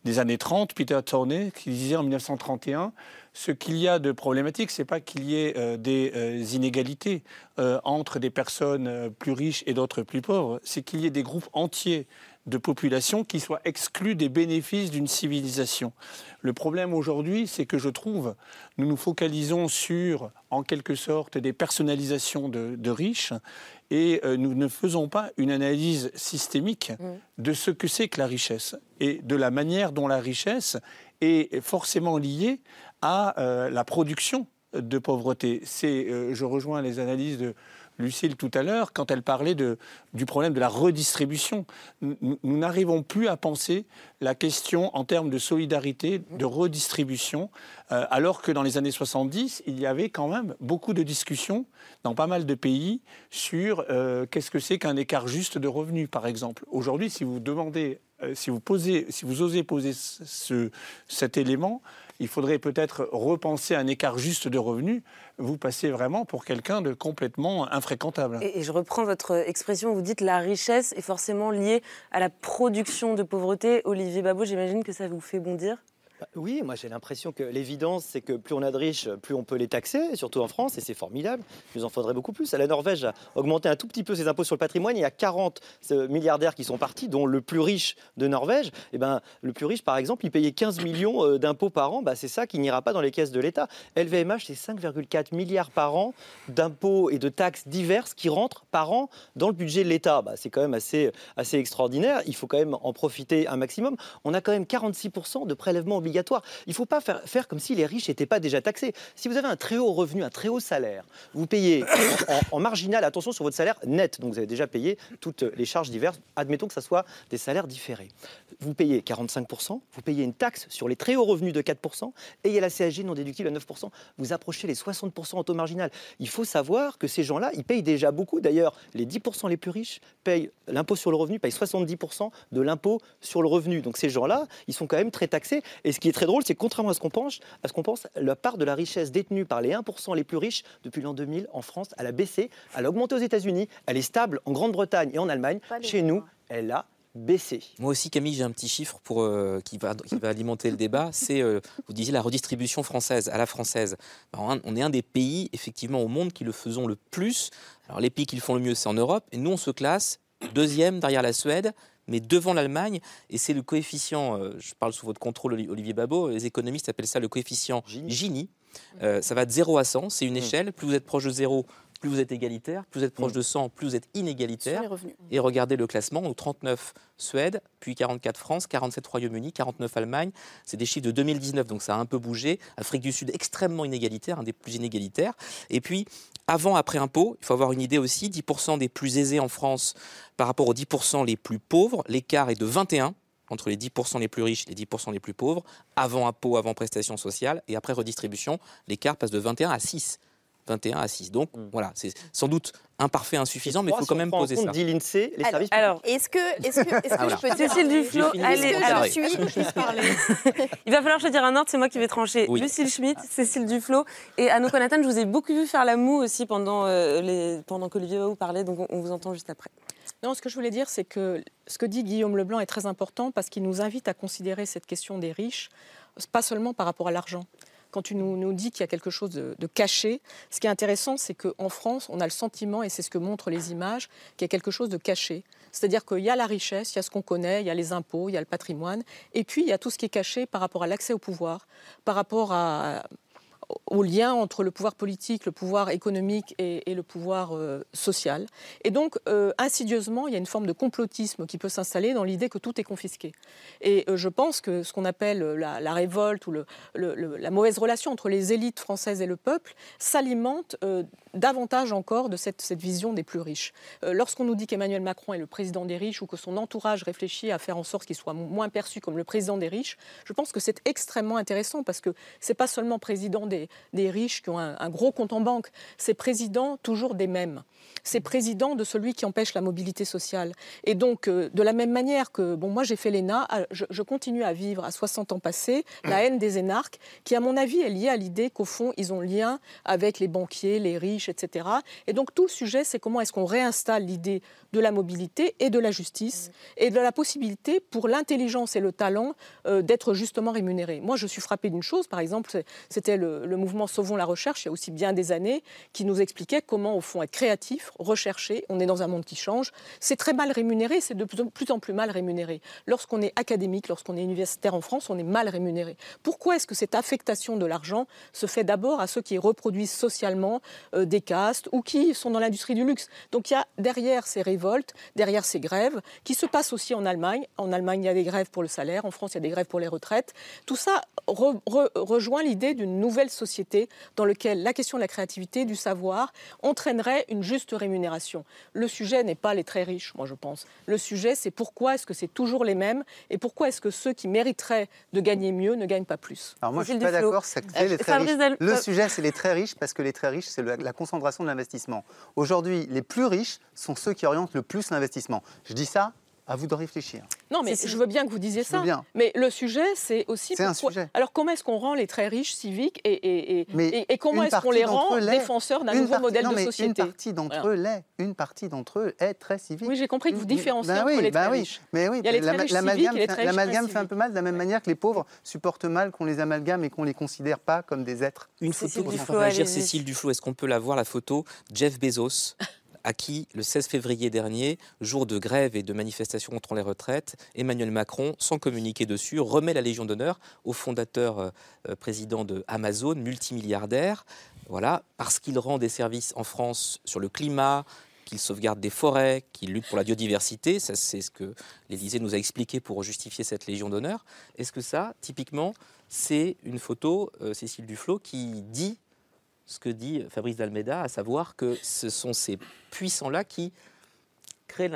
des années 30, Peter Torney, qui disait en 1931 ce qu'il y a de problématique, c'est pas qu'il y ait euh, des inégalités entre des personnes plus riches et d'autres plus pauvres, c'est qu'il y ait des groupes entiers de population qui soient exclus des bénéfices d'une civilisation. Le problème aujourd'hui, c'est que je trouve, nous nous focalisons sur, en quelque sorte, des personnalisations de, de riches et euh, nous ne faisons pas une analyse systémique de ce que c'est que la richesse et de la manière dont la richesse est forcément liée à euh, la production de pauvreté. C'est, euh, je rejoins les analyses de Lucille tout à l'heure quand elle parlait du problème de la redistribution. Nous n'arrivons plus à penser la question en termes de solidarité, de redistribution, euh, alors que dans les années 70, il y avait quand même beaucoup de discussions dans pas mal de pays sur euh, qu'est-ce que c'est qu'un écart juste de revenus, par exemple. Aujourd'hui, si vous demandez euh, si, vous posez, si vous osez poser ce, cet élément, il faudrait peut-être repenser un écart juste de revenus. Vous passez vraiment pour quelqu'un de complètement infréquentable. Et, je reprends votre expression, vous dites la richesse est forcément liée à la production de pauvreté. Olivier Babot, j'imagine que ça vous fait bondir Oui, moi j'ai l'impression que l'évidence, c'est que plus on a de riches, plus on peut les taxer, surtout en France, et c'est formidable. Il nous en faudrait beaucoup plus. La Norvège a augmenté un tout petit peu ses impôts sur le patrimoine. Il y a 40 euh, milliardaires qui sont partis, dont le plus riche de Norvège. Et ben, le plus riche, par exemple, il payait 15 millions euh, d'impôts par an. Bah, c'est ça qui n'ira pas dans les caisses de l'État. LVMH, c'est 5,4 milliards par an d'impôts et de taxes diverses qui rentrent par an dans le budget de l'État. Bah, c'est quand même assez, assez extraordinaire. Il faut quand même en profiter un maximum. On a quand même 46% de prélèvements obligatoires. Il ne faut pas faire, comme si les riches n'étaient pas déjà taxés. Si vous avez un très haut revenu, un très haut salaire, vous payez en, marginal, attention sur votre salaire net, donc vous avez déjà payé toutes les charges diverses, admettons que ce soit des salaires différés. Vous payez 45%, vous payez une taxe sur les très hauts revenus de 4%, et il y a la CSG non déductible à 9%. Vous approchez les 60% en taux marginal. Il faut savoir que ces gens-là, ils payent déjà beaucoup. D'ailleurs, les 10% les plus riches payent l'impôt sur le revenu, payent 70% de l'impôt sur le revenu. Donc ces gens-là, ils sont quand même très taxés. Ce qui est très drôle, c'est que contrairement à ce qu'on pense, à ce qu'on pense, la part de la richesse détenue par les 1% les plus riches depuis l'an 2000 en France, elle a baissé, elle a augmenté aux États-Unis, elle est stable en Grande-Bretagne et en Allemagne. Chez nous, elle a baissé. Moi aussi, Camille, j'ai un petit chiffre pour, euh, qui, va, qui va alimenter le débat. C'est, euh, vous disiez, la redistribution française, à la française. Alors, un- on est un des pays, effectivement, au monde qui le faisons le plus. Alors, les pays qui le font le mieux, c'est en Europe. Et nous, on se classe deuxième derrière la Suède, mais devant l'Allemagne. Et c'est le coefficient, euh, je parle sous votre contrôle, Oli- Olivier Babot, les économistes appellent ça le coefficient Gini. Euh, ça va de 0 à 100, c'est une échelle. Plus vous êtes proche de 0, plus vous êtes égalitaire. Plus vous êtes proche de 100, plus vous êtes inégalitaire. Sur les revenus. Et regardez le classement, donc 39 Suède, puis 44 France, 47 Royaume-Uni, 49 Allemagne. C'est des chiffres de 2019, donc ça a un peu bougé. Afrique du Sud, extrêmement inégalitaire, un des plus inégalitaires. Et puis, avant, après impôt, il faut avoir une idée aussi, 10% des plus aisés en France par rapport aux 10% les plus pauvres, l'écart est de 21 entre les 10% les plus riches et les 10% les plus pauvres, avant impôt, avant prestations sociales, et après redistribution, l'écart passe de 21 à 6. 21 à 6. Donc voilà, c'est sans doute imparfait, insuffisant, mais il faut quand même poser ça. dit l'INSEE, les Alors, services alors, est-ce que, est-ce que, est-ce que Ah, voilà. je peux dire Cécile Duflo, allez, que alors, je suis- je puisse parler? <laughs> Il va falloir choisir un ordre, c'est moi qui vais trancher. Oui. Lucille Schmitt, Cécile Duflo et Anouk Nathan, je vous ai beaucoup vu faire la moue aussi pendant, euh, les, pendant qu'Olivier vous parlait, donc on, on vous entend juste après. Non, ce que je voulais dire, c'est que ce que dit Guillaume Leblanc est très important parce qu'il nous invite à considérer cette question des riches, pas seulement par rapport à l'argent. Quand tu nous, nous dis qu'il y a quelque chose de, de caché, ce qui est intéressant, c'est qu'en France, on a le sentiment, et c'est ce que montrent les images, qu'il y a quelque chose de caché. C'est-à-dire qu'il y a la richesse, il y a ce qu'on connaît, il y a les impôts, il y a le patrimoine, et puis il y a tout ce qui est caché par rapport à l'accès au pouvoir, par rapport à, au lien entre le pouvoir politique, le pouvoir économique et, le pouvoir euh, social. Et donc, euh, insidieusement, il y a une forme de complotisme qui peut s'installer dans l'idée que tout est confisqué. Et euh, je pense que ce qu'on appelle la, révolte ou la mauvaise relation entre les élites françaises et le peuple s'alimente davantage encore de cette, vision des plus riches. Euh, Lorsqu'on nous dit qu'Emmanuel Macron est le président des riches ou que son entourage réfléchit à faire en sorte qu'il soit moins perçu comme le président des riches, je pense que c'est extrêmement intéressant parce que c'est pas seulement président des, riches qui ont un, gros compte en banque, c'est président toujours des mêmes. C'est président de celui qui empêche la mobilité sociale. Et donc, euh, de la même manière que, bon, moi j'ai fait l'ENA, je, je continue à vivre à 60 ans passés la haine des énarques, qui à mon avis est liée à l'idée qu'au fond, ils ont lien avec les banquiers, les riches, etc. Et donc, tout le sujet, c'est comment est-ce qu'on réinstalle l'idée de la mobilité et de la justice et de la possibilité pour l'intelligence et le talent euh, d'être justement rémunérés. Moi, je suis frappée d'une chose, par exemple, c'était le, mouvement Sauvons la recherche, il y a aussi bien des années, qui nous expliquait comment, au fond, être créatif, rechercher, on est dans un monde qui change, c'est très mal rémunéré, c'est de plus en plus mal rémunéré. Lorsqu'on est académique, lorsqu'on est universitaire en France, on est mal rémunéré. Pourquoi est-ce que cette affectation de l'argent se fait d'abord à ceux qui reproduisent socialement euh, des castes ou qui sont dans l'industrie du luxe Donc il y a derrière ces révoltes, derrière ces grèves, qui se passent aussi en Allemagne. En Allemagne, il y a des grèves pour le salaire, en France, il y a des grèves pour les retraites. Tout ça re- re- rejoint l'idée d'une nouvelle société dans laquelle la question de la créativité, du savoir, entraînerait une juste rémunération. Le sujet n'est pas les très riches, moi je pense. Le sujet, c'est pourquoi est-ce que c'est toujours les mêmes et pourquoi est-ce que ceux qui mériteraient de gagner mieux ne gagnent pas plus? Alors moi, je ne suis pas d'accord, c'est que Euh, les très riches. Le Fa- sujet, c'est les très riches, parce que les très riches, c'est la concentration de l'investissement. Aujourd'hui, les plus riches sont ceux qui orientent le plus l'investissement. Je dis ça À vous de réfléchir. Non, mais je veux bien que vous disiez ça. bien. Mais le sujet, c'est aussi. C'est un sujet. Alors, comment est-ce qu'on rend les très riches civiques et, et, et- Mais et- et comment est-ce qu'on les rend défenseurs d'un nouveau partie- modèle non, de mais société? Une partie d'entre Voilà. eux l'est. Une partie d'entre eux est très civique. Oui, j'ai compris que vous différenciez Ben entre oui, les ben très oui. riches. Mais oui, Il y a les très l'ama- riches l'amalgame fait- très riches l'amalgame très fait un peu mal de la même manière que les pauvres supportent mal qu'on les amalgame et qu'on les considère pas comme des êtres. Une photo pour pour réagir, Cécile Duflo, est-ce qu'on peut la voir, la photo? Jeff Bezos à qui, le 16 février dernier, jour de grève et de manifestation contre les retraites, Emmanuel Macron, sans communiquer dessus, remet la Légion d'honneur au fondateur euh, euh, président de Amazon, multimilliardaire, voilà, parce qu'il rend des services en France sur le climat, qu'il sauvegarde des forêts, qu'il lutte pour la biodiversité. Ça, c'est ce que l'Élysée nous a expliqué pour justifier cette Légion d'honneur. Est-ce que ça, typiquement, c'est une photo, euh, Cécile Duflo, qui dit ce que dit Fabrice Dalmeda, à savoir que ce sont ces puissants-là qui créent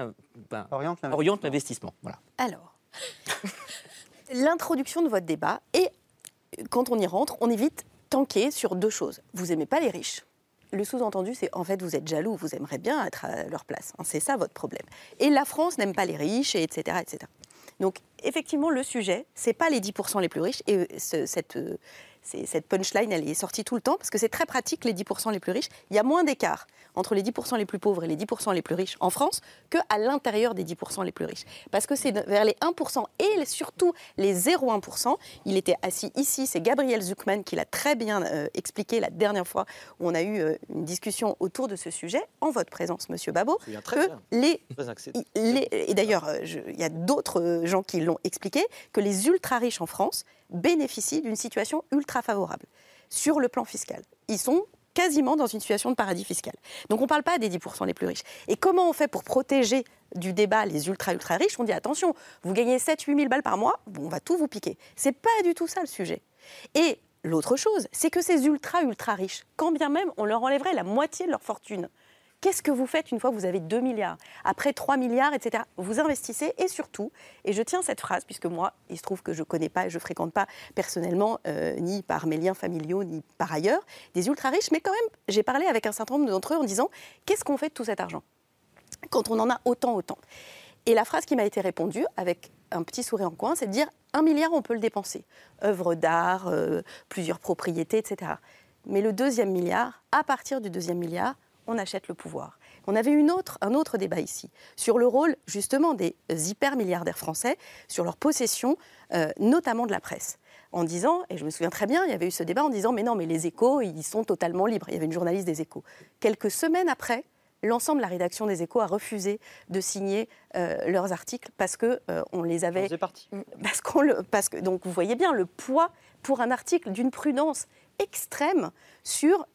ben, orientent l'investissement. Voilà. Alors, <laughs> l'introduction de votre débat, et quand on y rentre, on évite tanker sur deux choses. Vous aimez pas les riches. Le sous-entendu, c'est en fait, vous êtes jaloux, vous aimeriez bien être à leur place. hein, c'est ça votre problème. Et la France n'aime pas les riches, et etc., etc. Donc, effectivement, le sujet, c'est pas les 10% les plus riches. Et euh, ce- cette, euh, cette punchline, elle est sortie tout le temps, parce que c'est très pratique, les 10% les plus riches. Il y a moins d'écart entre les 10% les plus pauvres et les 10% les plus riches en France qu'à l'intérieur des 10% les plus riches. Parce que c'est vers les 1% et surtout les 0,1%. Il était assis ici, c'est Gabriel Zuckman qui l'a très bien euh, expliqué la dernière fois où on a eu euh, une discussion autour de ce sujet, en votre présence, Monsieur Babot, que bien. les les- et d'ailleurs, euh, il y a d'autres gens qui l'ont expliqué, que les ultra riches en France bénéficient d'une situation ultra favorable sur le plan fiscal. Ils sont quasiment dans une situation de paradis fiscal. Donc on ne parle pas des 10% les plus riches. Et comment on fait pour protéger du débat les ultra ultra riches? On dit attention, vous gagnez 7-8 000 balles par mois, on va tout vous piquer. C'est pas du tout ça le sujet. Et l'autre chose, c'est que ces ultra ultra riches, quand bien même on leur enlèverait la moitié de leur fortune, Qu'est-ce que vous faites une fois que vous avez 2 milliards? Après 3 milliards, etc. Vous investissez et surtout, et je tiens cette phrase, puisque moi, il se trouve que je ne connais pas et je ne fréquente pas personnellement, euh, ni par mes liens familiaux, ni par ailleurs, des ultra riches, mais quand même, j'ai parlé avec un certain nombre d'entre eux en disant qu'est-ce qu'on fait de tout cet argent? Quand on en a autant, autant Et la phrase qui m'a été répondue, avec un petit sourire en coin, c'est de dire un milliard, on peut le dépenser. Œuvres d'art, euh, plusieurs propriétés, etc. Mais le deuxième milliard, à partir du deuxième milliard, on achète le pouvoir. On avait une autre, un autre débat ici sur le rôle justement des hyper milliardaires français, sur leur possession, euh, notamment de la presse. En disant, et je me souviens très bien, il y avait eu ce débat en disant, mais non, mais les échos, ils sont totalement libres. Il y avait une journaliste des échos. Quelques semaines après, l'ensemble de la rédaction des échos a refusé de signer euh, leurs articles parce que euh, on les avait. Parce qu'on le, parce que donc vous voyez bien le poids pour un article d'une prudence extrême sur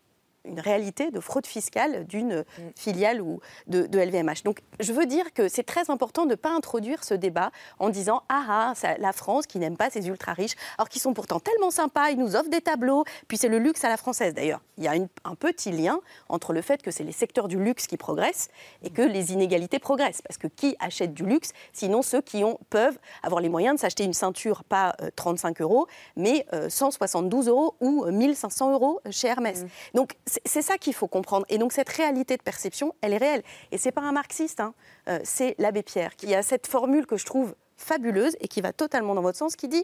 une réalité de fraude fiscale d'une filiale ou de, de LVMH. Donc je veux dire que c'est très important de ne pas introduire ce débat en disant ah ah ça- la France qui n'aime pas ces ultra riches alors qu'ils sont pourtant tellement sympas, ils nous offrent des tableaux, puis c'est le luxe à la française d'ailleurs. Il y a une- un petit lien entre le fait que c'est les secteurs du luxe qui progressent et que les inégalités progressent parce que qui achète du luxe sinon ceux qui ont, peuvent avoir les moyens de s'acheter une ceinture pas euh, 35 euros mais euh, 172 euros ou euh, 1500 euros chez Hermès. Donc c'est ça qu'il faut comprendre. Et donc cette réalité de perception, elle est réelle. Et c'est pas un marxiste, hein. Euh, c'est l'abbé Pierre qui a cette formule que je trouve fabuleuse et qui va totalement dans votre sens, qui dit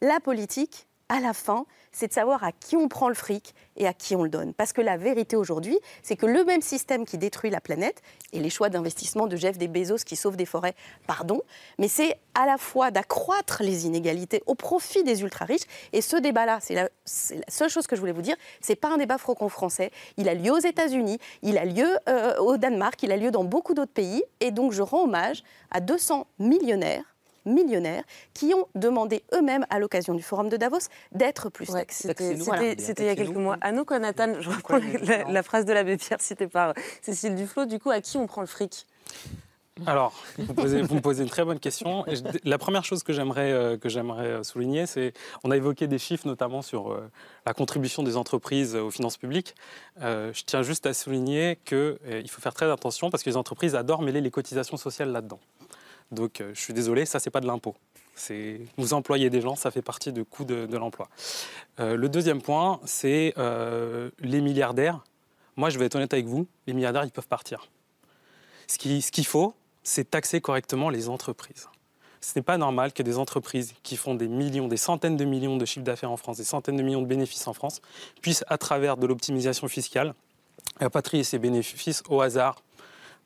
la politique, à la fin, c'est de savoir à qui on prend le fric et à qui on le donne. Parce que la vérité aujourd'hui, c'est que le même système qui détruit la planète, et les choix d'investissement de Jeff Bezos qui sauve des forêts, pardon, mais c'est à la fois d'accroître les inégalités au profit des ultra-riches. Et ce débat-là, c'est la, la seule chose que je voulais vous dire, c'est pas un débat franco-français. Il a lieu aux États-Unis, il a lieu euh, au Danemark, il a lieu dans beaucoup d'autres pays. Et donc je rends hommage à 200 millionnaires millionnaires qui ont demandé eux-mêmes à l'occasion du forum de Davos d'être plus taxés. C'était Voilà. il y a quelques mois. Anouk Nathan, je reprends la, la phrase de l'abbé Pierre citée par Cécile Duflot. Du coup, à qui on prend le fric? Alors, vous, posez- vous me posez une très bonne question. Et je- la première chose que j'aimerais euh, que j'aimerais euh, souligner, c'est on a évoqué des chiffres notamment sur euh, la contribution des entreprises aux finances publiques. Euh, je tiens juste à souligner qu'il faut faire très attention parce que les entreprises adorent mêler les cotisations sociales là-dedans. Donc, euh, je suis désolé, ça c'est pas de l'impôt. Vous employez des gens, ça fait partie du coût de, l'emploi. Euh, le deuxième point, c'est euh, les milliardaires. Moi, je vais être honnête avec vous, les milliardaires, ils peuvent partir. Ce qui- ce qu'il faut, c'est taxer correctement les entreprises. Ce n'est pas normal que des entreprises qui font des millions, des centaines de millions de chiffres d'affaires en France, des centaines de millions de bénéfices en France, puissent, à travers de l'optimisation fiscale, rapatrier ces bénéfices au hasard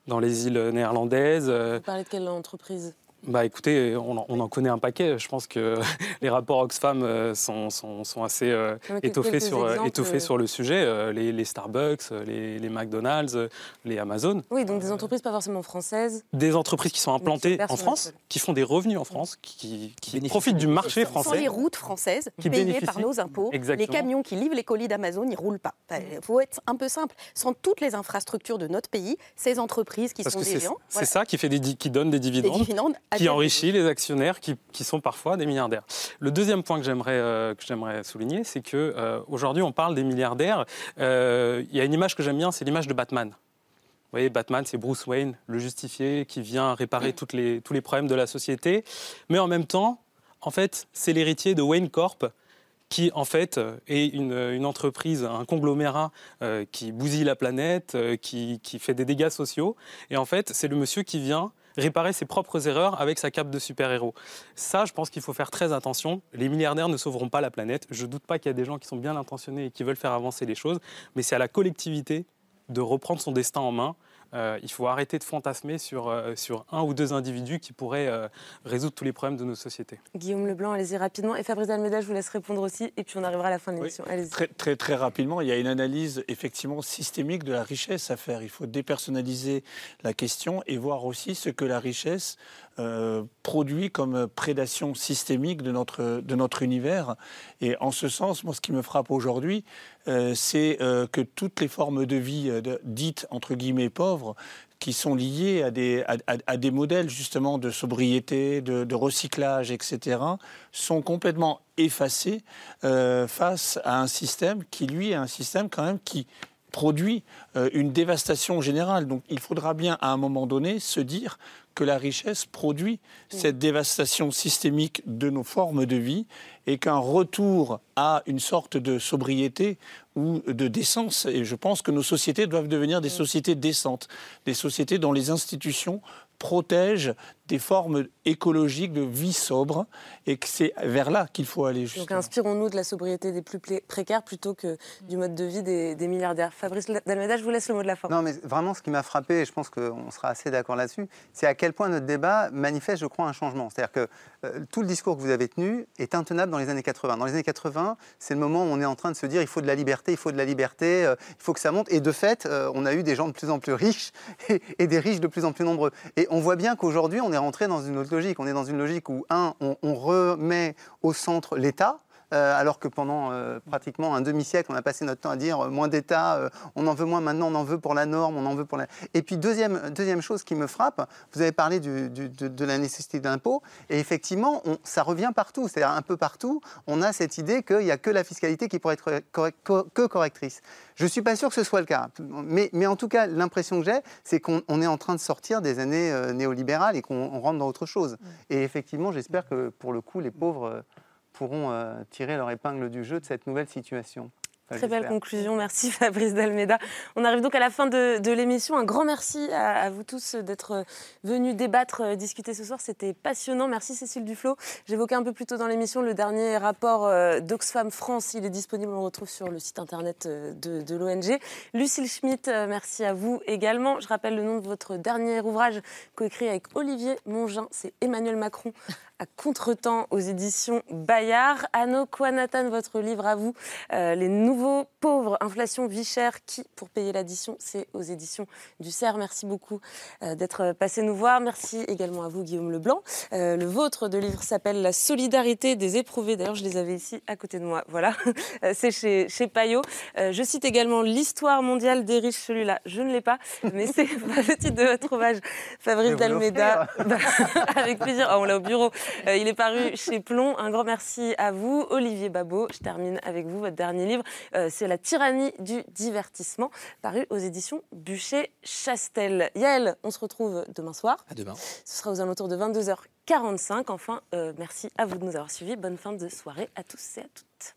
dans les îles néerlandaises. Vous parlez de quelle entreprise? Bah écoutez, on en, on en, connaît un paquet. Je pense que <laughs> les rapports Oxfam euh, sont, sont, sont assez euh, étoffés, sur, euh, exemples, étoffés sur le sujet. Les, les, Starbucks, les, les, McDonald's, les Amazon. Oui, donc des entreprises pas forcément françaises. Des entreprises qui sont implantées en France, qui font des revenus en France, qui, qui, qui profitent du marché français. Sans les routes françaises qui payées par nos impôts, Exactement. les camions qui livrent les colis d'Amazon, ils ne roulent pas. Il faut être un peu simple. Sans toutes les infrastructures de notre pays, ces entreprises qui Parce sont que des c'est géants, c'est ça qui, fait des, qui donne des dividendes, Des dividendes qui enrichit les actionnaires qui, qui sont parfois des milliardaires. Le deuxième point que j'aimerais euh, souligner, c'est que euh, aujourd'hui on parle des milliardaires. Euh, Il y a une image que j'aime bien, c'est l'image de Batman. Vous voyez, Batman, c'est Bruce Wayne, le justifié, qui vient réparer toutes les, tous les problèmes de la société. Mais en même temps, en fait, c'est l'héritier de Wayne Corp, qui en fait euh, est une, une entreprise, un conglomérat euh, qui bousille la planète, euh, qui, qui fait des dégâts sociaux. Et en fait, c'est le monsieur qui vient réparer ses propres erreurs avec sa cape de super-héros. Ça, je pense qu'il faut faire très attention. Les milliardaires ne sauveront pas la planète. Je ne doute pas qu'il y a des gens qui sont bien intentionnés et qui veulent faire avancer les choses, mais c'est à la collectivité de reprendre son destin en main. Euh, il faut arrêter de fantasmer sur, euh, sur un ou deux individus qui pourraient euh, résoudre tous les problèmes de nos sociétés. Guillaume Leblanc, allez-y rapidement. Et Fabrice Almeida, je vous laisse répondre aussi. Et puis on arrivera à la fin de l'émission. Allez-y. Très, très, très rapidement, il y a une analyse effectivement systémique de la richesse à faire. Il faut dépersonnaliser la question et voir aussi ce que la richesse euh, produit comme prédation systémique de notre, de notre univers. Et en ce sens, moi, ce qui me frappe aujourd'hui, euh, c'est euh, que toutes les formes de vie dites, entre guillemets, pauvres, qui sont liées à des, à, des modèles justement de sobriété, de, recyclage, etc., sont complètement effacées face à un système qui, lui, est un système quand même qui produit euh, une dévastation générale. Donc il faudra bien à un moment donné se dire que la richesse produit cette dévastation systémique de nos formes de vie et qu'un retour à une sorte de sobriété ou de décence, et je pense que nos sociétés doivent devenir des sociétés décentes, des sociétés dont les institutions protègent des formes écologiques de vie sobre et que c'est vers là qu'il faut aller. Donc Justement. inspirons-nous de la sobriété des plus précaires plutôt que du mode de vie des, des milliardaires. Fabrice Dalmeda, je vous laisse le mot de la fin. Non, mais vraiment, ce qui m'a frappé, et je pense qu'on sera assez d'accord là-dessus, c'est à quel point notre débat manifeste, je crois, un changement. C'est-à-dire que euh, tout le discours que vous avez tenu est intenable dans les années 80. Dans les années 80, c'est le moment où on est en train de se dire il faut de la liberté, il faut de la liberté, euh, il faut que ça monte. Et de fait, euh, on a eu des gens de plus en plus riches <laughs> et, et des riches de plus en plus nombreux. Et on voit bien qu'aujourd'hui, on est rentré dans une autre logique. On est dans une logique où, un, on, on remet au centre l'État. Euh, alors que pendant euh, pratiquement un demi-siècle, on a passé notre temps à dire euh, moins d'État, on en veut moins maintenant, on en veut pour la norme, on en veut pour la... Et puis deuxième, deuxième chose qui me frappe, vous avez parlé du- du- de, de la nécessité d'impôt, et effectivement, on- ça revient partout, c'est-à-dire un peu partout, on a cette idée qu'il n'y a que la fiscalité qui pourrait être correct- que correctrice. Je ne suis pas sûr que ce soit le cas, mais, mais en tout cas, l'impression que j'ai, c'est qu'on on est en train de sortir des années néolibérales et qu'on on rentre dans autre chose. Et effectivement, j'espère que pour le coup, les pauvres... pourront euh, tirer leur épingle du jeu de cette nouvelle situation. Enfin, Très belle conclusion, merci <laughs> Fabrice Dalmeda. On arrive donc à la fin de, de l'émission. Un grand merci à, à vous tous d'être venus débattre, euh, discuter ce soir. C'était passionnant. Merci Cécile Duflo. J'évoquais un peu plus tôt dans l'émission le dernier rapport euh, d'Oxfam France. Il est disponible, on le retrouve sur le site internet de, de l'ONG. Lucille Schmitt, merci à vous également. Je rappelle le nom de votre dernier ouvrage coécrit avec Olivier Mongin. C'est Emmanuel Macron à contretemps aux éditions Bayard. Anno Kwanatan, votre livre à vous, euh, Les nouveaux pauvres, inflation, vie chère, qui pour payer l'addition C'est aux éditions du CERF. Merci beaucoup euh, d'être passé nous voir. Merci également à vous, Guillaume Leblanc. Euh, le vôtre de livre s'appelle La solidarité des éprouvés. D'ailleurs, je les avais ici à côté de moi. Voilà, <laughs> c'est chez, chez Payot. Je cite également L'histoire mondiale des riches. Celui-là, je ne l'ai pas, mais c'est <laughs> le titre de votre ouvrage, Fabrice Dalmeda. Bah, <laughs> avec plaisir. Ah, on l'a au bureau. Euh, il est paru chez Plomb. Un grand merci à vous, Olivier Babot. Je termine avec vous votre dernier livre. Euh, c'est La tyrannie du divertissement, paru aux éditions Bûcher-Chastel. Yael, on se retrouve demain soir. À demain. Ce sera aux alentours de 22h45. Enfin, euh, merci à vous de nous avoir suivis. Bonne fin de soirée à tous et à toutes.